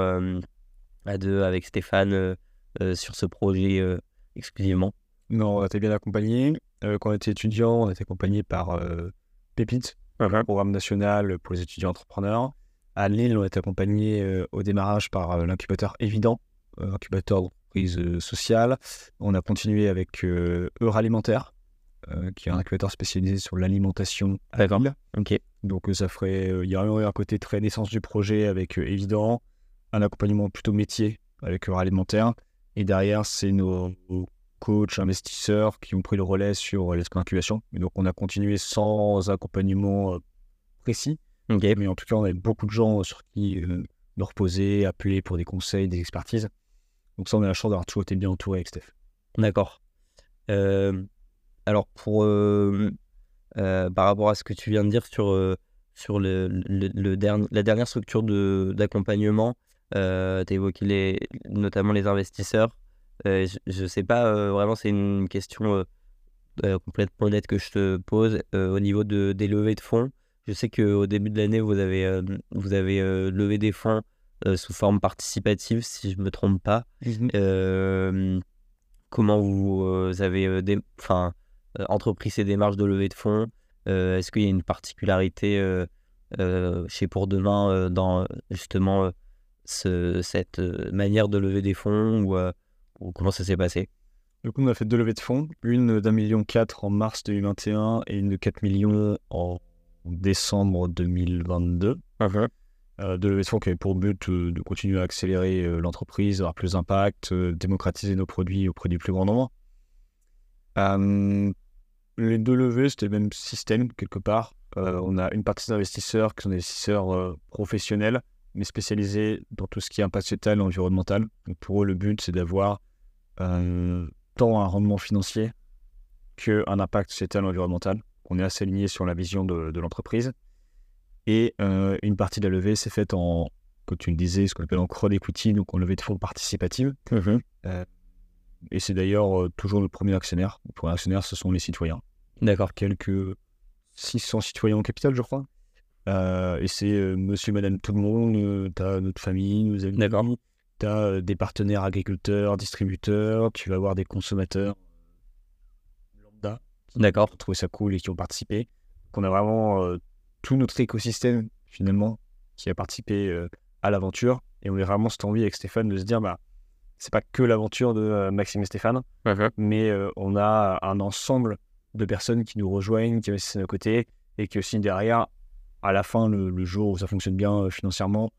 à deux avec Stéphane sur ce projet exclusivement? Non, on était bien accompagné. quand on était étudiant, on était accompagné par Pépite, un programme national pour les étudiants entrepreneurs. À Lille, on a été accompagné au démarrage par l'incubateur Évident, incubateur d'entreprise sociale. On a continué avec Alimentaire, qui est un incubateur spécialisé sur l'alimentation à la Ok. Donc ça ferait, il y aurait un côté très naissance du projet avec Évident, un accompagnement plutôt métier avec Alimentaire. Et derrière, c'est nos coachs, investisseurs qui ont pris le relais sur les incubation. Et donc, on a continué sans accompagnement précis. Mais en tout cas, on avait beaucoup de gens sur qui nous reposer, appeler pour des conseils, des expertises. Donc ça, on a la chance d'avoir toujours été bien entouré avec Steph. D'accord. alors, pour, par rapport à ce que tu viens de dire sur, sur le, le, la dernière structure d'accompagnement, tu as évoqué les, notamment les investisseurs. je ne sais pas, vraiment, c'est une question complètement honnête que je te pose au niveau de, des levées de fonds. Je sais qu'au début de l'année, vous avez, vous avez levé des fonds sous forme participative, si je ne me trompe pas. Mmh comment vous avez des, entrepris ces démarches de levée de fonds? Est-ce qu'il y a une particularité chez Pour Demain dans justement cette manière de lever des fonds ou, comment ça s'est passé? Du coup, on a fait deux levées de fonds, une d'un million quatre en mars 2021 et une de 4 millions en décembre 2022. Uh-huh. Euh, deux levées de fonds qui avaient pour but de continuer à accélérer l'entreprise, avoir plus d'impact, démocratiser nos produits auprès du plus grand nombre. les deux levées, c'était le même système quelque part. on a une partie d'investisseurs qui sont des investisseurs professionnels mais spécialisés dans tout ce qui est impact sociétal et environnemental. Donc pour eux, le but, c'est d'avoir euh, tant un rendement financier qu'un impact sociétal et environnemental. On est assez aligné sur la vision de, l'entreprise. Et euh, une partie de la levée s'est faite en, comme tu le disais, ce qu'on appelle en crowd equity, donc en levée de fonds participative. Mmh euh, et c'est d'ailleurs toujours le premier actionnaire. Le premier actionnaire, ce sont les citoyens. D'accord. Quelques 600 citoyens au capital, je crois. Euh, et c'est euh, monsieur, madame, tout le monde. Euh, tu as notre famille, nos amis. Tu as des partenaires agriculteurs, distributeurs. Tu vas avoir des consommateurs lambda. D'accord. Qui ont trouvé ça cool et qui ont participé. qu'on a vraiment tout notre écosystème, finalement, qui a participé à l'aventure. Et on est vraiment cette envie avec Stéphane de se dire, bah, c'est pas que l'aventure de Maxime et Stéphane, mais on a un ensemble de personnes qui nous rejoignent, qui investissent à nos côtés, et qui aussi derrière à la fin, le, jour où ça fonctionne bien euh, financièrement,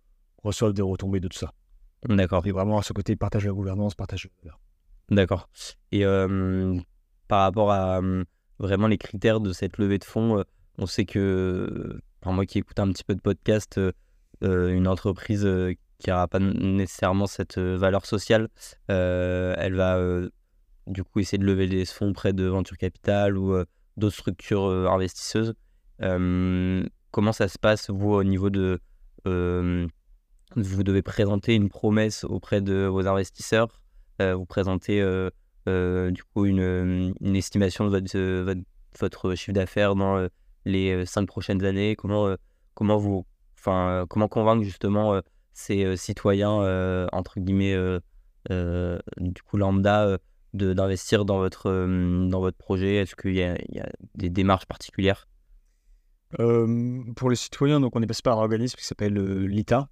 reçoivent des retombées de tout ça. D'accord. Et vraiment à ce côté, partage la gouvernance, partage la D'accord. Et par rapport à vraiment les critères de cette levée de fonds, euh, on sait que, pour moi qui écoute un petit peu de podcast, euh, une entreprise qui n'aura pas nécessairement cette valeur sociale, elle va du coup essayer de lever des fonds auprès de Venture Capital ou d'autres structures investisseuses. Comment ça se passe, vous, au niveau de... vous devez présenter une promesse auprès de vos investisseurs, vous présentez du coup une, estimation de votre, votre, chiffre d'affaires dans les cinq prochaines années. Comment, comment vous enfin, comment convaincre justement ces citoyens, entre guillemets, du coup lambda, d'investir dans, votre dans votre projet? Est-ce qu'il y, a des démarches particulières? Pour les citoyens, donc on est passé par un organisme qui s'appelle l'ITA.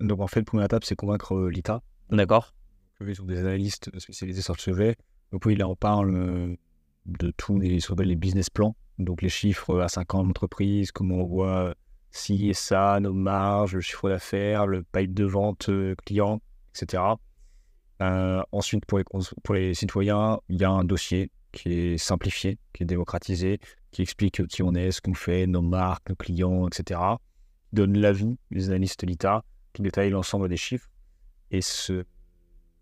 Donc en fait, la première étape, c'est convaincre l'ITA. D'accord. Ils sont des analystes spécialisés sur le sujet. Donc oui, là, on parle de tous les, les business plans, donc les chiffres à 5 ans d'entreprise, comment on voit si et ça, nos marges, le chiffre d'affaires, le pipe de vente client, etc. Euh, ensuite, pour les, pour les citoyens, il y a un dossier qui est simplifié, qui est démocratisé, qui explique qui on est, ce qu'on fait, nos marques, nos clients, etc. Donne l'avis des analystes l'ITA, qui détaille l'ensemble des chiffres. Et c'est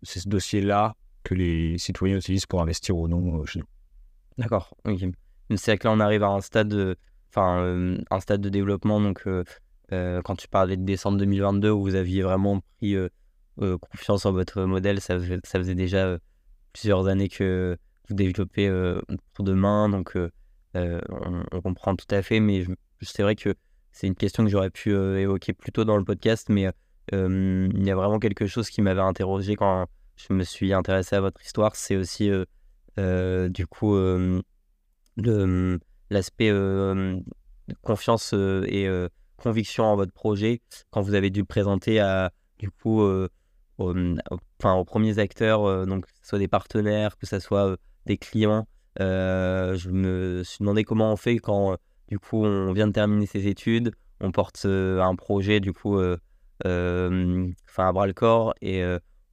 ce, dossier-là que les citoyens utilisent pour investir ou non euh, chez nous. D'accord, C'est que là, on arrive à un stade, de, enfin, euh, un stade de développement. Donc, quand tu parlais de décembre 2022, où vous aviez vraiment pris euh, confiance en votre modèle. Ça, ça faisait déjà euh, plusieurs années que vous développez euh, pour demain, donc on, comprend tout à fait. Mais c'est vrai que c'est une question que j'aurais pu évoquer plus tôt dans le podcast, mais il y a vraiment quelque chose qui m'avait interrogé quand je me suis intéressé à votre histoire. C'est aussi du coup l'aspect confiance et conviction en votre projet quand vous avez dû présenter à du coup enfin, aux premiers acteurs, euh, donc que ce soit des partenaires, que ce soit euh, des clients. Euh, je me suis demandé comment on fait quand, du coup, on vient de terminer ses études, on porte un projet, du coup, enfin, à bras le corps, et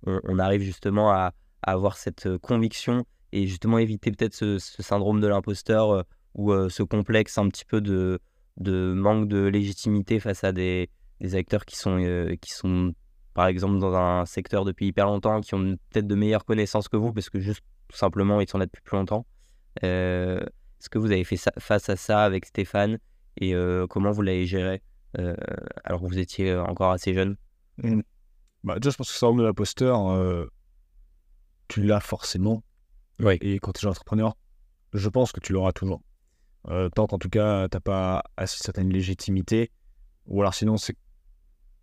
on, arrive justement à, avoir cette conviction et justement éviter peut-être ce, syndrome de l'imposteur ou ce complexe un petit peu de, de manque de légitimité face à des, des acteurs qui sont, qui sont par exemple, dans un secteur depuis hyper longtemps, qui ont peut-être de meilleures connaissances que vous, parce que juste tout simplement, ils sont là depuis plus longtemps. Euh, est-ce que vous avez fait face à ça avec Stéphane et euh, comment vous l'avez géré euh, alors que vous étiez encore assez jeune? Mmh. bah, Déjà, je pense que ça de l'imposteur, tu l'as forcément. Ouais. Et quand tu es entrepreneur, je pense que tu l'auras toujours. tant qu'en tout cas, tu n'as pas assez certaine légitimité, ou alors sinon, c'est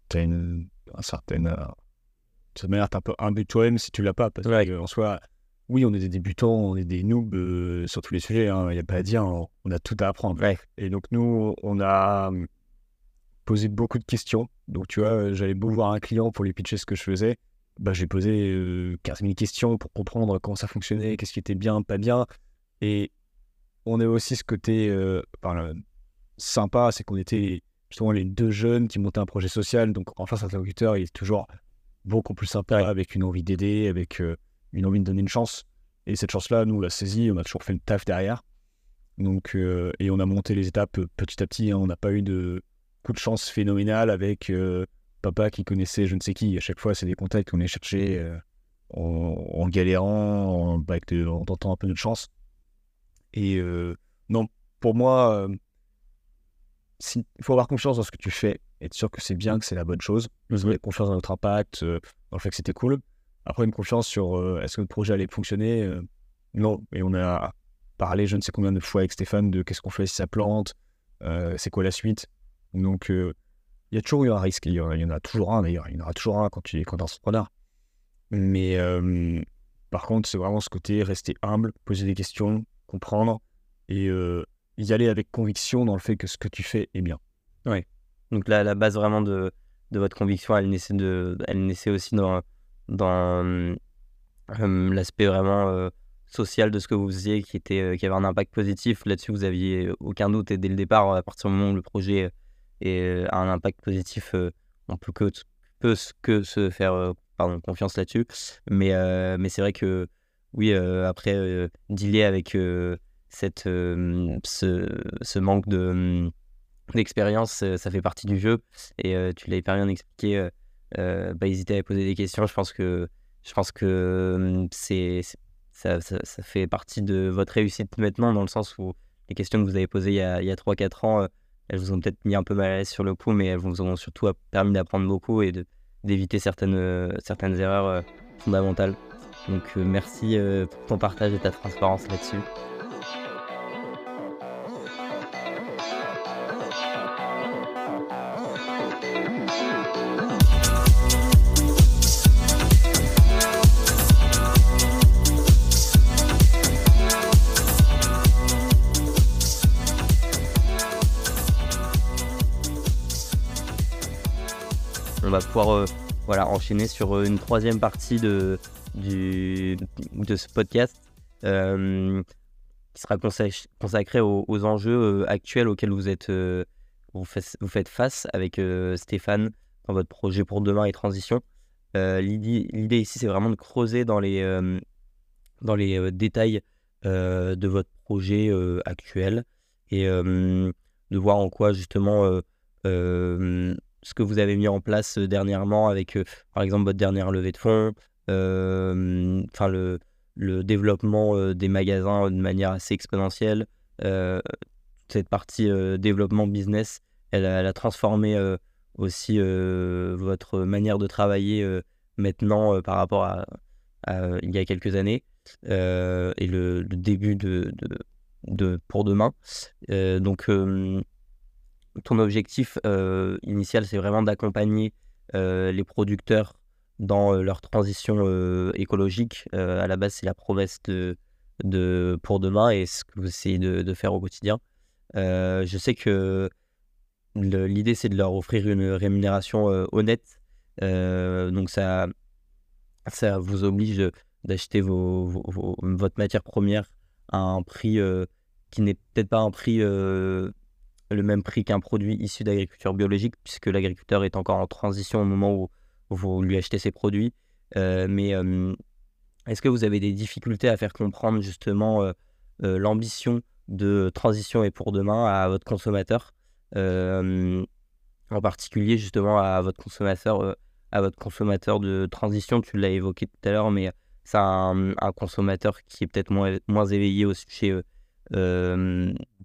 tu as une un certain. Euh, de cette manière, t'es un peu un but toi-même si tu l'as pas. Parce ouais. qu'en soi, oui, on est des débutants, on est des noobs euh, sur tous les sujets. Il hein, n'y a pas à dire, on, a tout à apprendre. Et donc, nous, on a hum, posé beaucoup de questions. Donc, tu vois, j'allais beau voir un client pour lui pitcher ce que je faisais. Bah, j'ai posé 15 euh, 000 questions pour comprendre comment ça fonctionnait, qu'est-ce qui était bien, pas bien. Et on a aussi ce côté sympa, c'est qu'on était justement les deux jeunes qui montaient un projet social. Donc en face, l'interlocuteur, il est toujours beaucoup plus sympa, avec une envie d'aider, avec euh, une envie de donner une chance. Et cette chance-là, nous, on l'a saisie, on a toujours fait le taf derrière. Donc, et on a monté les étapes petit à petit. Hein. On n'a pas eu de coup de chance phénoménal avec papa qui connaissait je ne sais qui. À chaque fois, c'est des contacts qu'on est cherché en, galérant, en, bah, en tentant un peu notre chance. Et non, pour moi, il faut avoir confiance dans ce que tu fais, être sûr que c'est bien, que c'est la bonne chose, mmh. confiance dans notre impact, euh, dans le fait que c'était cool. Après, une confiance sur euh, est-ce que le projet allait fonctionner euh, Non. Et on a parlé je ne sais combien de fois avec Stéphane de qu'est-ce qu'on fait si ça plante, c'est quoi la suite. Donc, il y a toujours eu un risque. Il y, en a toujours un d'ailleurs. Il y en aura toujours un quand tu es, quand entrepreneur. Mais par contre, c'est vraiment ce côté rester humble, poser des questions, comprendre et y aller avec conviction dans le fait que ce que tu fais est bien. Oui. Donc là, la base vraiment de, de votre conviction, elle naissait, de, elle naissait aussi dans, dans euh, l'aspect vraiment euh, social de ce que vous faisiez, qui, était, euh, qui avait un impact positif. Là-dessus, vous aviez aucun doute. Et dès le départ, à partir du moment où le projet a un impact positif, on peut que, peut que se faire pardon, confiance là-dessus. Mais, mais c'est vrai que, oui, après, dealer avec cette, ce, manque de d'expérience, ça fait partie du jeu. Et tu l'as hyper bien expliqué. Euh, pas hésiter à poser des questions. Je pense que, je pense que c'est, ça, ça, fait partie de votre réussite maintenant, dans le sens où les questions que vous avez posées il y a, a 3-4 ans, elles vous ont peut-être mis un peu mal à l'aise sur le coup, mais elles vous ont surtout permis d'apprendre beaucoup et d'éviter certaines, certaines erreurs fondamentales. Donc merci pour ton partage et ta transparence là-dessus. Va pouvoir voilà, enchaîner sur une troisième partie de, du, de ce podcast qui sera consacré aux, enjeux actuels auxquels vous, êtes, vous faites face avec Stéphane dans votre projet pour demain et transition. L'idée ici, c'est vraiment de creuser dans les, dans les détails de votre projet actuel et de voir en quoi justement ce que vous avez mis en place dernièrement avec par exemple votre dernière levée de fonds, enfin le, développement des magasins de manière assez exponentielle. cette partie développement business, elle, a transformé aussi votre manière de travailler maintenant par rapport à, il y a quelques années et le, début de, pour demain. donc, ton objectif initial, c'est vraiment d'accompagner les producteurs dans leur transition écologique. à la base, c'est la promesse de, pour demain et ce que vous essayez de, faire au quotidien. je sais que l'idée, c'est de leur offrir une rémunération honnête. donc, ça, ça vous oblige d'acheter votre matière première à un prix qui n'est peut-être pas un prix le même prix qu'un produit issu d'agriculture biologique, puisque l'agriculteur est encore en transition au moment où vous lui achetez ses produits. mais est-ce que vous avez des difficultés à faire comprendre justement l'ambition de transition et pour demain à votre consommateur en particulier justement à votre consommateur à votre consommateur de transition? Tu l'as évoqué tout à l'heure mais c'est un, consommateur qui est peut-être moins, moins éveillé au sujet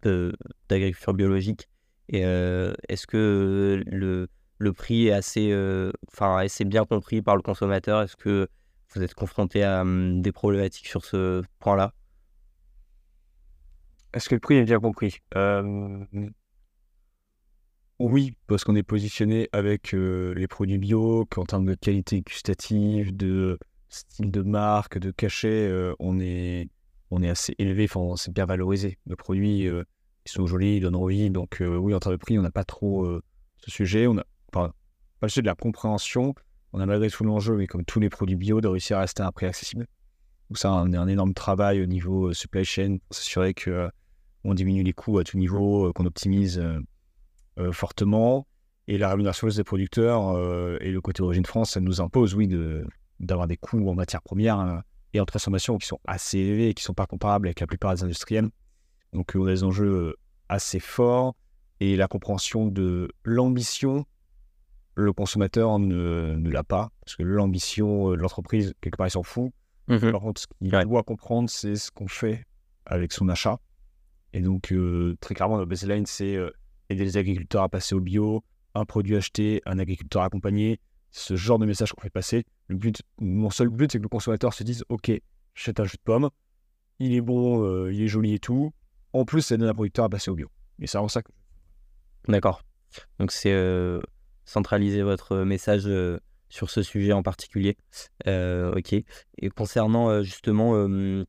d'agriculture biologique et est-ce que le, le prix est assez, bien compris par le consommateur? Est-ce que vous êtes confronté à des problématiques sur ce point-là? Est-ce que le prix est bien compris? Oui, parce qu'on est positionné avec les produits bio, qu'en termes de qualité gustative, de style de marque, de cachet, on, est, on est assez élevé, enfin, c'est bien valorisé. Nos produits, ils sont jolis, ils donnent envie. Donc oui, en termes de prix, on n'a pas trop ce sujet. On a, pas le sujet de la compréhension. On a malgré tout l'enjeu, mais comme tous les produits bio, de réussir à rester à un prix accessible. Donc ça, on a un énorme travail au niveau supply chain pour s'assurer que on diminue les coûts à tout niveau, qu'on optimise fortement. Et la rémunération des producteurs et le côté origine France, ça nous impose, oui, d'avoir des coûts en matière première et en transformation qui sont assez élevés et qui ne sont pas comparables avec la plupart des industriels. Donc on a des enjeux assez forts et la compréhension de l'ambition, le consommateur ne, ne l'a pas, parce que l'ambition de l'entreprise, quelque part, il s'en fout. Mmh Par contre, ce qu'il doit comprendre, c'est ce qu'on fait avec son achat. Et donc, très clairement, la baseline, c'est aider les agriculteurs à passer au bio, un produit acheté, un agriculteur accompagné, ce genre de message qu'on fait passer. Le but, mon seul but, c'est que le consommateur se dise Ok, j'achète un jus de pomme, il est bon, il est joli et tout. En plus, ça donne un producteur à passer au bio. Et c'est vraiment ça que. D'accord. Donc, c'est centraliser votre message sur ce sujet en particulier. ok. Et concernant justement le,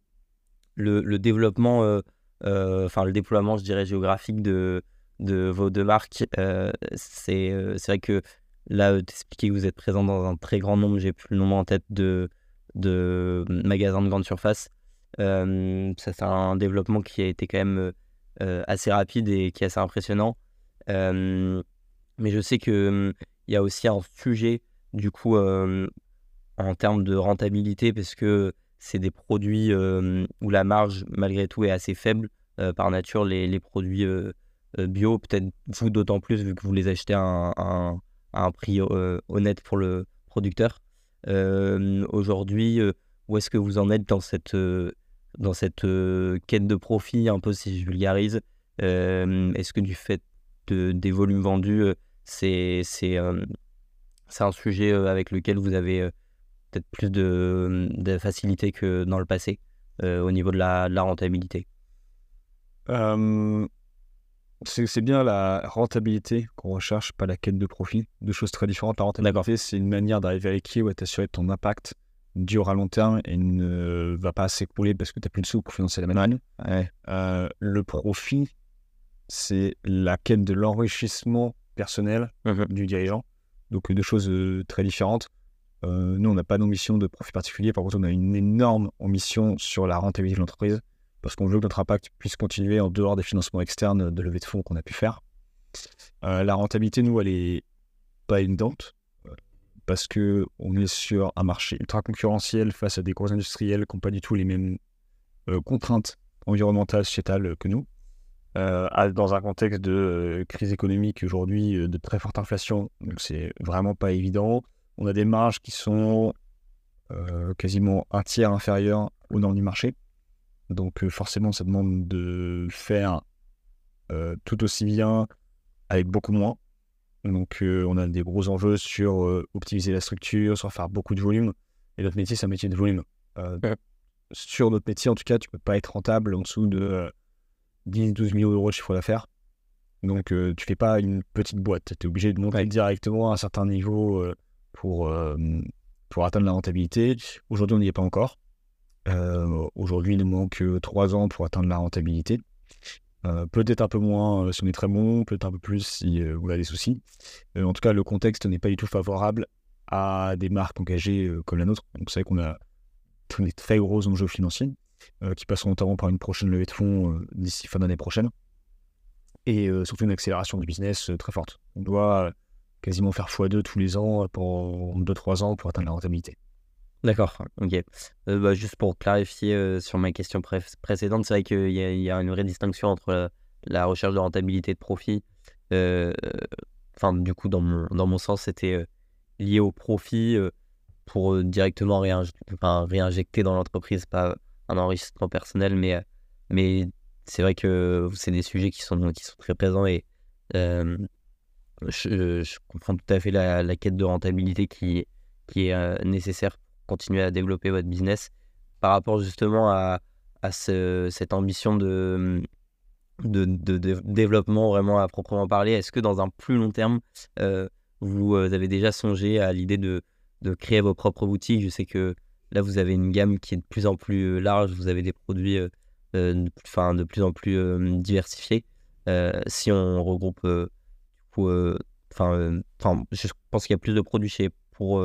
le, développement, enfin le déploiement, je dirais, géographique de, de vos deux marques, c'est vrai que là, t'expliquer que vous êtes présent dans un très grand nombre, j'ai plus le nombre en tête de, de magasins de grande surface. ça, c'est un développement qui a été quand même assez rapide et qui est assez impressionnant. mais je sais qu'il il y a aussi un sujet, du coup, en termes de rentabilité, parce que c'est des produits où la marge, malgré tout, est assez faible. par nature, les, les produits bio, peut-être vous d'autant plus, vu que vous les achetez un prix honnête pour le producteur. Aujourd'hui, où est-ce que vous en êtes dans cette, dans cette quête de profit, un peu si je vulgarise? Est-ce que du fait de, des volumes vendus, c'est un sujet avec lequel vous avez peut-être plus de, facilité que dans le passé au niveau de la rentabilité? C'est bien la rentabilité qu'on recherche, pas la quête de profit. Deux choses très différentes. La rentabilité, c'est une manière d'arriver à l'équilibre et t'assurer que ton impact dure à long terme et ne va pas s'écrouler parce que tu n'as plus de sous pour financer la manœuvre. le profit, c'est la quête de l'enrichissement personnel mmh du dirigeant. Donc deux choses très différentes. nous, on n'a pas d'ambition de profit particulier. Par contre, on a une énorme ambition sur la rentabilité de l'entreprise parce qu'on veut que notre impact puisse continuer en dehors des financements externes de levée de fonds qu'on a pu faire. la rentabilité, nous, elle est pas évidente parce que on est sur un marché ultra concurrentiel face à des gros industriels qui n'ont pas du tout les mêmes contraintes environnementales, sociétales que nous. Euh, dans un contexte de euh, crise économique aujourd'hui, euh, de très forte inflation. Donc c'est vraiment pas évident. On a des marges qui sont quasiment un tiers inférieures aux normes du marché. Donc forcément, ça demande de faire tout aussi bien avec beaucoup moins. Donc on a des gros enjeux sur optimiser la structure, sur faire beaucoup de volume. Et notre métier, c'est un métier de volume. Sur notre métier, en tout cas, tu peux pas être rentable en dessous de 10-12 millions d'euros de chiffre d'affaires. Donc, euh, tu fais pas une petite boîte. Tu es obligé de monter directement à un certain niveau euh, pour, euh, pour atteindre la rentabilité. Aujourd'hui, on n'y est pas encore. Aujourd'hui, il nous manque 3 ans pour atteindre la rentabilité. peut-être un peu moins si on est très bon, peut-être un peu plus si vous avez des soucis. en tout cas, le contexte n'est pas du tout favorable à des marques engagées comme la nôtre. Donc, c'est vrai qu'on a des très gros enjeux financiers. Euh, qui passeront notamment par une prochaine levée de fonds euh, d'ici fin d'année prochaine. Et euh, surtout une accélération du business très forte. On doit quasiment faire x2 tous les ans pour 2-3 ans pour atteindre la rentabilité. D'accord, ok. Bah, juste pour clarifier sur ma question précédente, c'est vrai qu'il y, a une vraie distinction entre la, recherche de rentabilité et de profit. Enfin, du coup, dans mon, dans mon sens, c'était lié au profit pour directement réinjecter dans l'entreprise, pas un enrichissement personnel, mais, euh, mais c'est vrai que c'est des sujets qui sont, qui sont très présents et euh, je, comprends tout à fait la, quête de rentabilité qui, qui est euh, nécessaire continuer à développer votre business par rapport justement à, à cette ambition de, de, développement vraiment à proprement parler? Est-ce que dans un plus long terme, vous avez déjà songé à l'idée de, de créer vos propres boutiques? Je sais que Là, vous avez une gamme qui est de plus en plus euh, large, vous avez des produits euh, euh, de plus en plus diversifiés. si on regroupe, enfin, je pense qu'il y a plus de produits chez pour,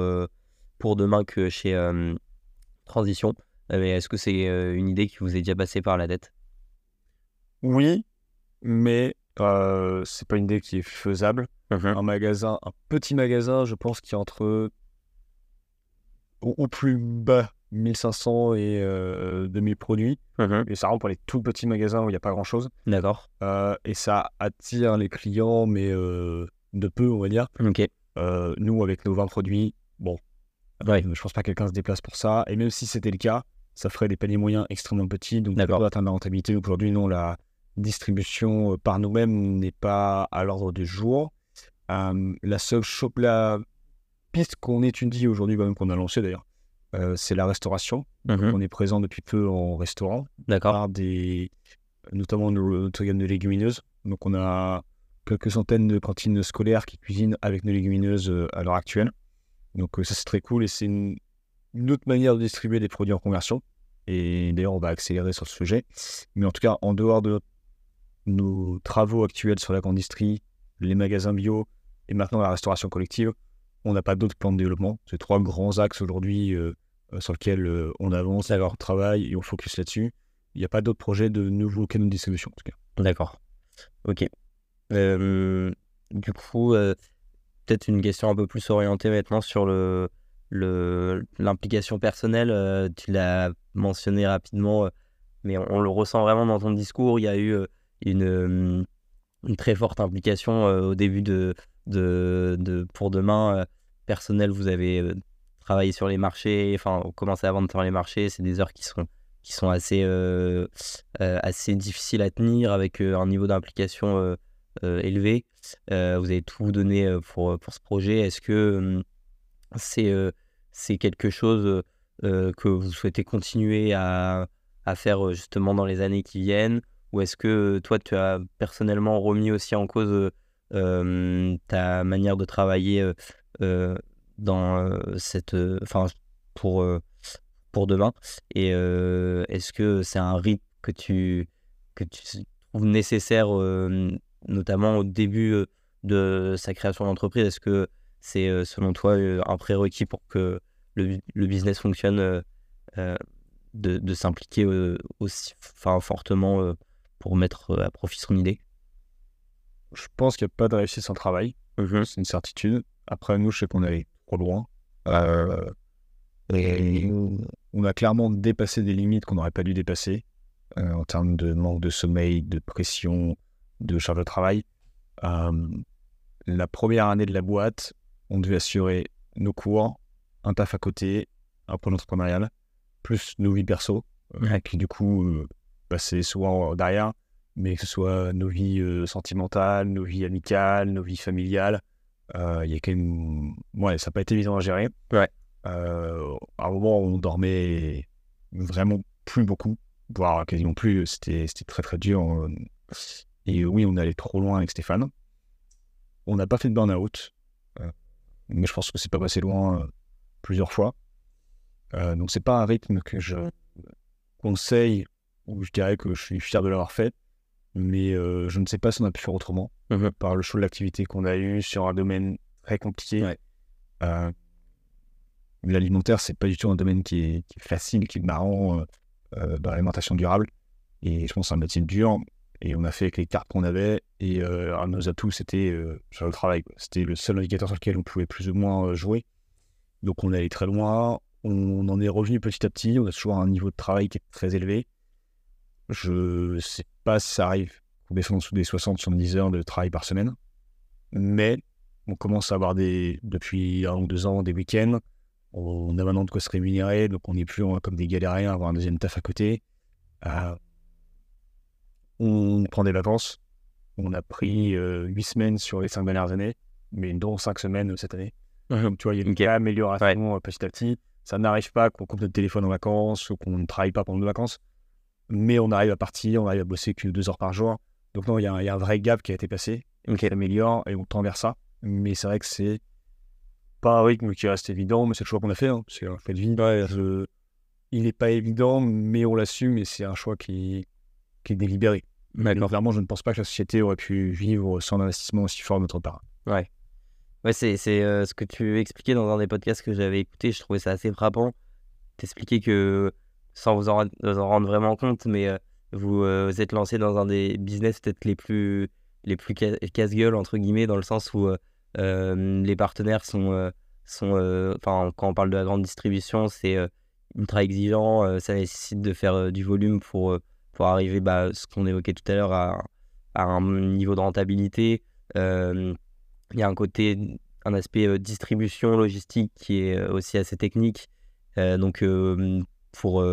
pour demain que chez Transition. Mais est-ce que c'est une idée qui vous est déjà passée par la tête? Oui, mais euh, c'est pas une idée qui est faisable. Mmh un magasin, un petit magasin, je pense qu'il y a entre au, plus bas 1500 et 2000 euh, produits. Mmh et ça rentre pour les tout petits magasins où il n'y a pas grand chose. D'accord. Euh, et ça attire les clients, mais euh, de peu, on va dire. Ok. nous, avec nos 20 produits, bon, ouais. je pense pas que quelqu'un se déplace pour ça. Et même si c'était le cas, ça ferait des paniers moyens extrêmement petits. Donc, on peut atteindre la rentabilité. Aujourd'hui, non, la distribution par nous-mêmes n'est pas à l'ordre du jour. la seule shop, la piste qu'on étudie aujourd'hui, même qu'on a lancé d'ailleurs, euh, c'est la restauration. Mhm. On est présent depuis peu en restaurant. D'accord. Des, notamment notre gamme de légumineuses. Donc on a quelques centaines de cantines scolaires qui cuisinent avec nos légumineuses euh, à l'heure actuelle. Donc euh, ça c'est très cool et c'est une, autre manière de distribuer des produits en conversion. Et d'ailleurs on va accélérer sur ce sujet. Mais en tout cas, en dehors de nos travaux actuels sur la grande industrie, les magasins bio et maintenant la restauration collective, on n'a pas d'autres plans de développement. C'est trois grands axes aujourd'hui euh, euh, sur lesquels on avance, on travaille et on focus là-dessus. Il n'y a pas d'autres projets de nouveaux canaux de distribution, en tout cas. D'accord. Ok. du coup, peut-être une question un peu plus orientée maintenant sur le, l'implication personnelle. tu l'as mentionné rapidement, mais on, le ressent vraiment dans ton discours. Il y a eu une, une très forte implication au début de, pour demain personnel, vous avez euh, travaillé sur les marchés, enfin, commencé à vendre sur les marchés, c'est des heures qui sont, qui sont assez, euh, euh, assez difficiles à tenir avec un niveau d'implication élevé. vous avez tout donné pour, pour ce projet. Est-ce que hum, c'est c'est quelque chose que vous souhaitez continuer à, à, faire justement dans les années qui viennent? Ou est-ce que toi, tu as personnellement remis aussi en cause ta manière de travailler euh, dans euh, cette, euh, enfin pour pour demain? Et est-ce que c'est un rythme que tu que tu trouves nécessaire, notamment au début de sa création d'entreprise Est-ce que c'est selon toi un prérequis pour que le, le business fonctionne de, de s'impliquer aussi enfin, fortement pour mettre à profit son idée? Je pense qu'il n'y a pas de réussite sans travail. Mmh C'est une certitude. Après, nous, je sais qu'on est trop loin. Euh, et on a clairement dépassé des limites qu'on n'aurait pas dû dépasser euh, en termes de manque de sommeil, de pression, de charge de travail. Euh, la première année de la boîte, on devait assurer nos cours, un taf à côté, un projet entrepreneurial, plus nos vies perso, qui du coup passaient souvent derrière, mais que ce soit nos vies sentimentales, nos vies amicales, nos vies familiales. Il y a quand même. Ouais, ça n'a pas été évident à gérer. Ouais. Euh, à un moment, on dormait vraiment plus beaucoup, voire quasiment plus. C'était très très dur. Et oui, on allait trop loin avec Stéphane. On n'a pas fait de burn-out, euh, mais je pense que c'est pas passé loin euh, plusieurs fois. donc c'est pas un rythme que je conseille ou je dirais que je suis fier de l'avoir fait, mais je ne sais pas si on a pu faire autrement mmh par le choix de l'activité qu'on a eu sur un domaine très compliqué. Ouais l'alimentaire, c'est pas du tout un domaine qui est, facile, qui est marrant euh, euh, dans l'alimentation durable. Et je pense que c'est un métier dur. Et on a fait avec les cartes qu'on avait. Et euh, nos atouts, c'était sur le travail. C'était le seul indicateur sur lequel on pouvait plus ou moins jouer. Donc on est allé très loin. On en est revenu petit à petit. On a toujours un niveau de travail qui est très élevé. Je sais pas si ça arrive qu'on descende sous des 60-70 heures de travail par semaine. Mais on commence à avoir des, depuis un ou deux ans des week-ends on a maintenant de quoi se rémunérer, donc on n'est plus comme des galériens à avoir un deuxième taf à côté. Euh, on prend des vacances. On a pris euh, huit semaines sur les cinq dernières années, mais dont cinq semaines euh, cette année. Donc, tu vois, il y a une amélioration petit à petit. Ça n'arrive pas qu'on coupe notre téléphone en vacances ou qu'on ne travaille pas pendant nos vacances, mais on arrive à partir, on arrive à bosser que deux heures par jour. Donc, non, il y, a un vrai gap qui a été passé, qui améliore et on tend vers ça. Mais c'est vrai que c'est pas un rythme qui reste évident, mais c'est le choix qu'on a fait. Hein. C'est un choix de vie. Il n'est pas évident, mais on l'assume et c'est un choix qui, qui est délibéré. Mais clairement, je ne pense pas que la société aurait pu vivre sans investissement aussi fort de notre part. Ouais. Ouais, c'est euh, ce que tu expliquais dans un des podcasts que j'avais écouté. Je trouvais ça assez frappant. T'expliquais que, sans vous en, en, rendre vraiment compte, mais euh, vous, euh, vous êtes lancé dans un des business peut-être les plus, les plus casse-gueule, entre guillemets, dans le sens où euh, les partenaires sont, sont enfin, quand on parle de la grande distribution, c'est ultra exigeant. ça nécessite de faire du volume pour, pour arriver, bah, ce qu'on évoquait tout à l'heure, à, un niveau de rentabilité. Il y a un côté, un aspect distribution, logistique qui est aussi assez technique. donc, pour,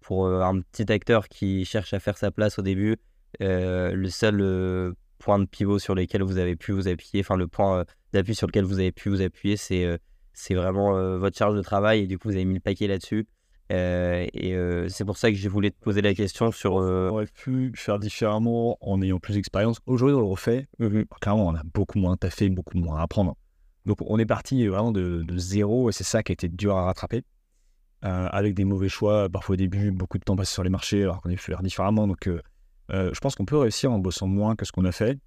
pour un petit acteur qui cherche à faire sa place au début, le seul point de pivot sur lesquels vous avez pu vous appuyer, enfin le point euh, d'appui sur lequel vous avez pu vous appuyer, c'est euh, c'est vraiment euh, votre charge de travail et du coup vous avez mis le paquet là-dessus. Et c'est pour ça que j'ai voulu te poser la question sur. On aurait pu faire différemment en ayant plus d'expérience. Aujourd'hui, on le refait. Mmh clairement, on a beaucoup moins taffé, beaucoup moins à apprendre. Donc, on est parti vraiment de, de zéro et c'est ça qui a été dur à rattraper. avec des mauvais choix, parfois au début, beaucoup de temps passé sur les marchés alors qu'on est fait faire différemment. Donc, euh, je pense qu'on peut réussir en bossant moins que ce qu'on a fait,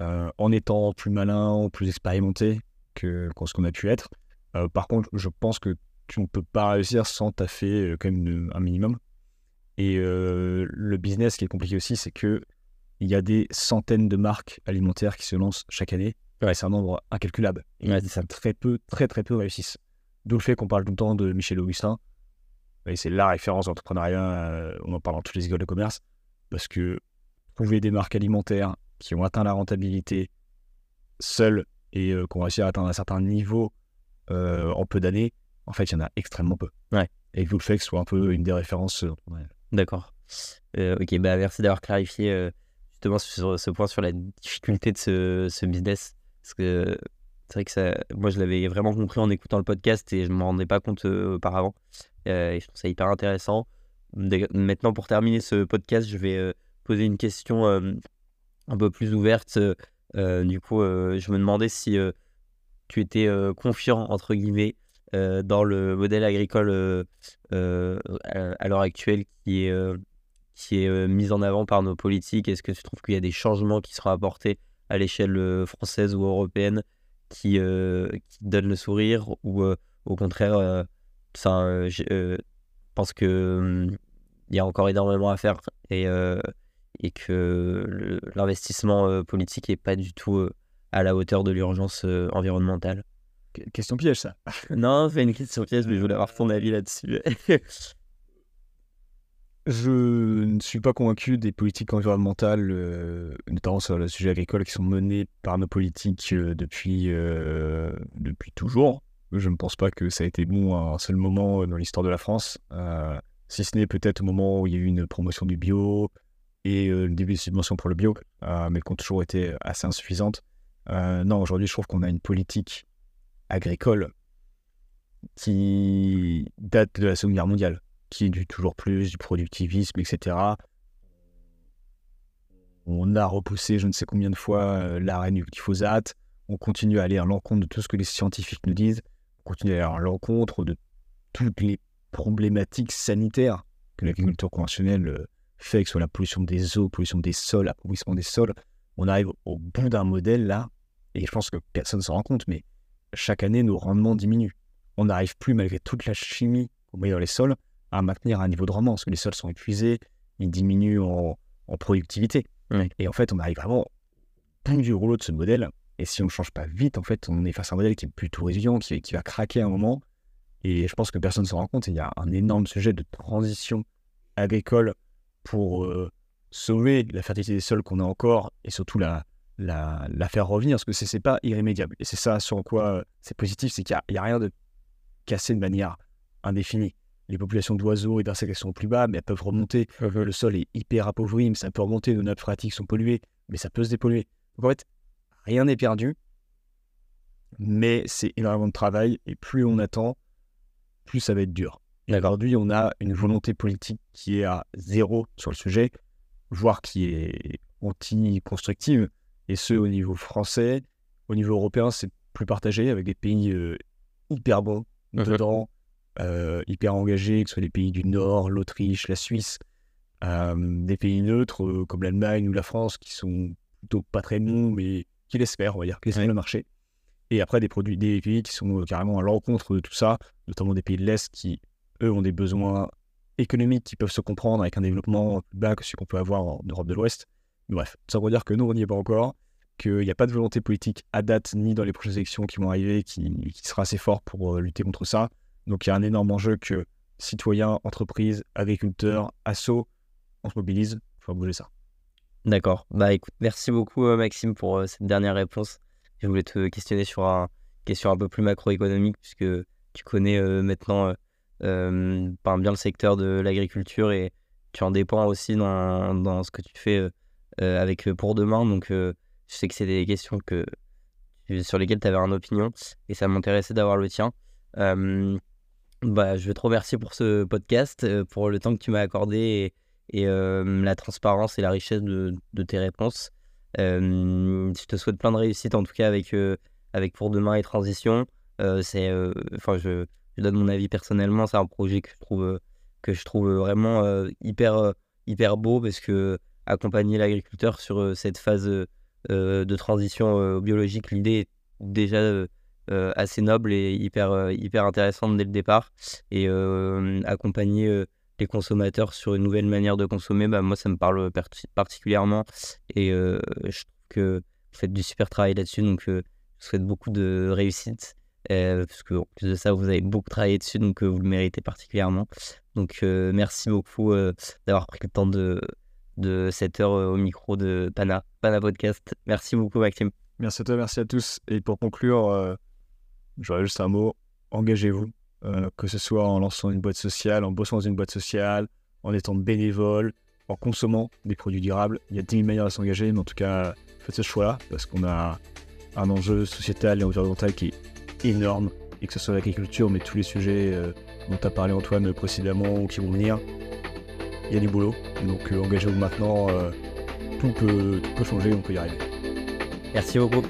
euh, en étant plus malin, plus expérimenté que, ce qu'on a pu être. Euh, par contre, je pense que tu ne peux pas réussir sans taffer quand même un minimum. Et le business qui est compliqué aussi, c'est que il y a des centaines de marques alimentaires qui se lancent chaque année. C'est un nombre incalculable. Et ça très peu, très très peu réussissent. D'où le fait qu'on parle tout le temps de Michel Augustin. Et c'est la référence d'entrepreneuriat. on en parle dans toutes les écoles de commerce parce que trouver des marques alimentaires qui ont atteint la rentabilité seules et euh, qui ont réussi à atteindre un certain niveau euh, en peu d'années, en fait, il y en a extrêmement peu. Ouais. Et vous le fait que ce soit un peu une des références. Euh, D'accord. ok, bah merci d'avoir clarifié justement sur ce point sur la difficulté de ce, ce business. Parce que c'est vrai que ça, moi, je l'avais vraiment compris en écoutant le podcast et je ne m'en rendais pas compte auparavant. et je trouve ça hyper intéressant. Maintenant, pour terminer ce podcast, je vais euh, poser une question euh, un peu plus ouverte. Euh, du coup, je me demandais si tu étais confiant, entre guillemets, dans le modèle agricole à, l'heure actuelle qui est, qui est mis en avant par nos politiques. Est-ce que tu trouves qu'il y a des changements qui seront apportés à l'échelle française ou européenne qui, qui donnent le sourire ou au contraire, ça, je pense que il y a encore énormément à faire et, et que l'investissement politique n'est pas du tout à la hauteur de l'urgence environnementale? Question piège, ça. non, c'est une question piège, mais je voulais avoir ton avis là-dessus. je ne suis pas convaincu des politiques environnementales, notamment sur le sujet agricole, qui sont menées par nos politiques depuis, depuis toujours. Je ne pense pas que ça a été bon à un seul moment dans l'histoire de la France, si ce n'est peut-être au moment où il y a eu une promotion du bio et le début des subventions pour le bio, mais qui ont toujours été assez insuffisantes. non, aujourd'hui, je trouve qu'on a une politique agricole qui date de la Seconde Guerre mondiale, qui est du toujours plus, du productivisme, etc. On a repoussé je ne sais combien de fois l'arrêt du glyphosate. On continue à aller à l'encontre de tout ce que les scientifiques nous disent. On continue à aller à l'encontre de toutes les problématiques sanitaires que l'agriculture conventionnelle fait, que ce soit la pollution des eaux, pollution des sols, l'appauvrissement des sols. On arrive au bout d'un modèle là, et je pense que personne ne s'en rend compte, mais chaque année, nos rendements diminuent. On n'arrive plus, malgré toute la chimie qu'on met dans les sols, à maintenir un niveau de rendement, parce que les sols sont épuisés, ils diminuent en, productivité. Et en fait, on arrive vraiment au bout du rouleau de ce modèle. Et si on ne change pas vite, en fait, on est face à un modèle qui est plutôt résilient, qui, qui va craquer à un moment. Et je pense que personne ne s'en rend compte. Il y a un énorme sujet de transition agricole pour euh, sauver la fertilité des sols qu'on a encore et surtout la, la, faire revenir, parce que ce n'est pas irrémédiable. Et c'est ça sur quoi euh, c'est positif, c'est qu'il n'y a, rien de cassé de manière indéfinie. Les populations d'oiseaux et d'insectes sont plus bas, mais elles peuvent remonter. Mmh Le sol est hyper appauvri, mais ça peut remonter. Nos nappes phréatiques sont polluées, mais ça peut se dépolluer. Donc en fait, rien n'est perdu, mais c'est énormément de travail. Et plus on attend, plus ça va être dur. Aujourd'hui, on a une volonté politique qui est à zéro sur le sujet, voire qui est anti-constructive et ce au niveau français. Au niveau européen, c'est plus partagé avec des pays euh, hyper bons dedans, euh, hyper engagés, que ce soit les pays du Nord, l'Autriche, la Suisse, euh, des pays neutres comme l'Allemagne ou la France qui sont plutôt pas très bons, mais qui faire, on va dire, qui laissent le marché. Et après, des, produits, des pays qui sont carrément à l'encontre de tout ça, notamment des pays de l'Est qui, eux, ont des besoins économiques qui peuvent se comprendre avec un développement plus bas que ce qu'on peut avoir en Europe de l'Ouest. Bref, ça veut dire que nous, on n'y est pas encore, qu'il n'y a pas de volonté politique à date, ni dans les prochaines élections qui vont arriver, qui, sera assez fort pour euh, lutter contre ça. Donc il y a un énorme enjeu que citoyens, entreprises, agriculteurs, assos, on se mobilise pour bouger ça. D'accord. Bah écoute, merci beaucoup euh, Maxime pour euh, cette dernière réponse. Je voulais te questionner sur une question un peu plus macroéconomique, puisque tu connais maintenant bien le secteur de l'agriculture et tu en dépends aussi dans, dans ce que tu fais euh, avec euh, pour demain. Donc, euh, je sais que c'est des questions que, sur lesquelles tu avais une opinion et ça m'intéressait d'avoir le tien. bah, je vais te remercier pour ce podcast, pour le temps que tu m'as accordé et, la transparence et la richesse de, tes réponses. je te souhaite plein de réussite en tout cas avec, avec Pour Demain et Transition. c'est, enfin, je, je, donne mon avis personnellement, c'est un projet que je trouve, que je trouve vraiment hyper, hyper beau parce que accompagner l'agriculteur sur euh, cette phase euh, euh, de transition biologique. L'idée est déjà assez noble et hyper, hyper intéressante dès le départ. Et accompagner les consommateurs sur une nouvelle manière de consommer, bah, moi, ça me parle particulièrement. Et je trouve que vous faites du super travail là-dessus. Donc, je vous souhaite beaucoup de réussite. parce que en plus de ça, vous avez beaucoup travaillé dessus, donc vous le méritez particulièrement. Donc, merci beaucoup d'avoir pris le temps de de cette heure euh, au micro de Pana, Pana Podcast. Merci beaucoup, Maxime. Merci à toi, merci à tous. Et pour conclure, euh, j'aurais juste un mot engagez-vous, euh, que ce soit en lançant une boîte sociale, en bossant dans une boîte sociale, en étant bénévole, en consommant des produits durables. Il y a 10 000 manières de s'engager, mais en tout cas, faites ce choix-là parce qu'on a un enjeu sociétal et environnemental qui est énorme, et que ce soit l'agriculture, mais tous les sujets dont tu as parlé, Antoine, précédemment ou qui vont venir il y a du boulot. Donc euh, engagez-vous maintenant, euh, tout, peut, tout peut changer, on peut y arriver. Merci beaucoup.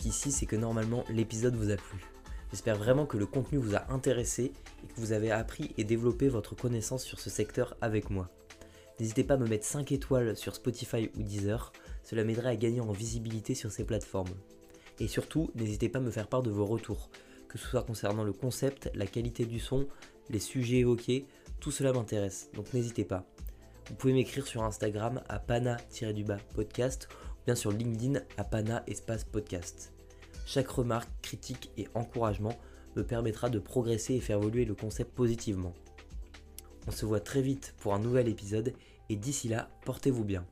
Jusqu'ici, c'est que normalement l'épisode vous a plu. J'espère vraiment que le contenu vous a intéressé et que vous avez appris et développé votre connaissance sur ce secteur avec moi. N'hésitez pas à me mettre 5 étoiles sur Spotify ou Deezer, cela m'aiderait à gagner en visibilité sur ces plateformes. Et surtout, n'hésitez pas à me faire part de vos retours, que ce soit concernant le concept, la qualité du son, les sujets évoqués, tout cela m'intéresse, donc n'hésitez pas. Vous pouvez m'écrire sur Instagram à pana-podcast bien sur LinkedIn à pana espace podcast. Chaque remarque, critique et encouragement me permettra de progresser et faire évoluer le concept positivement. On se voit très vite pour un nouvel épisode et d'ici là, portez-vous bien.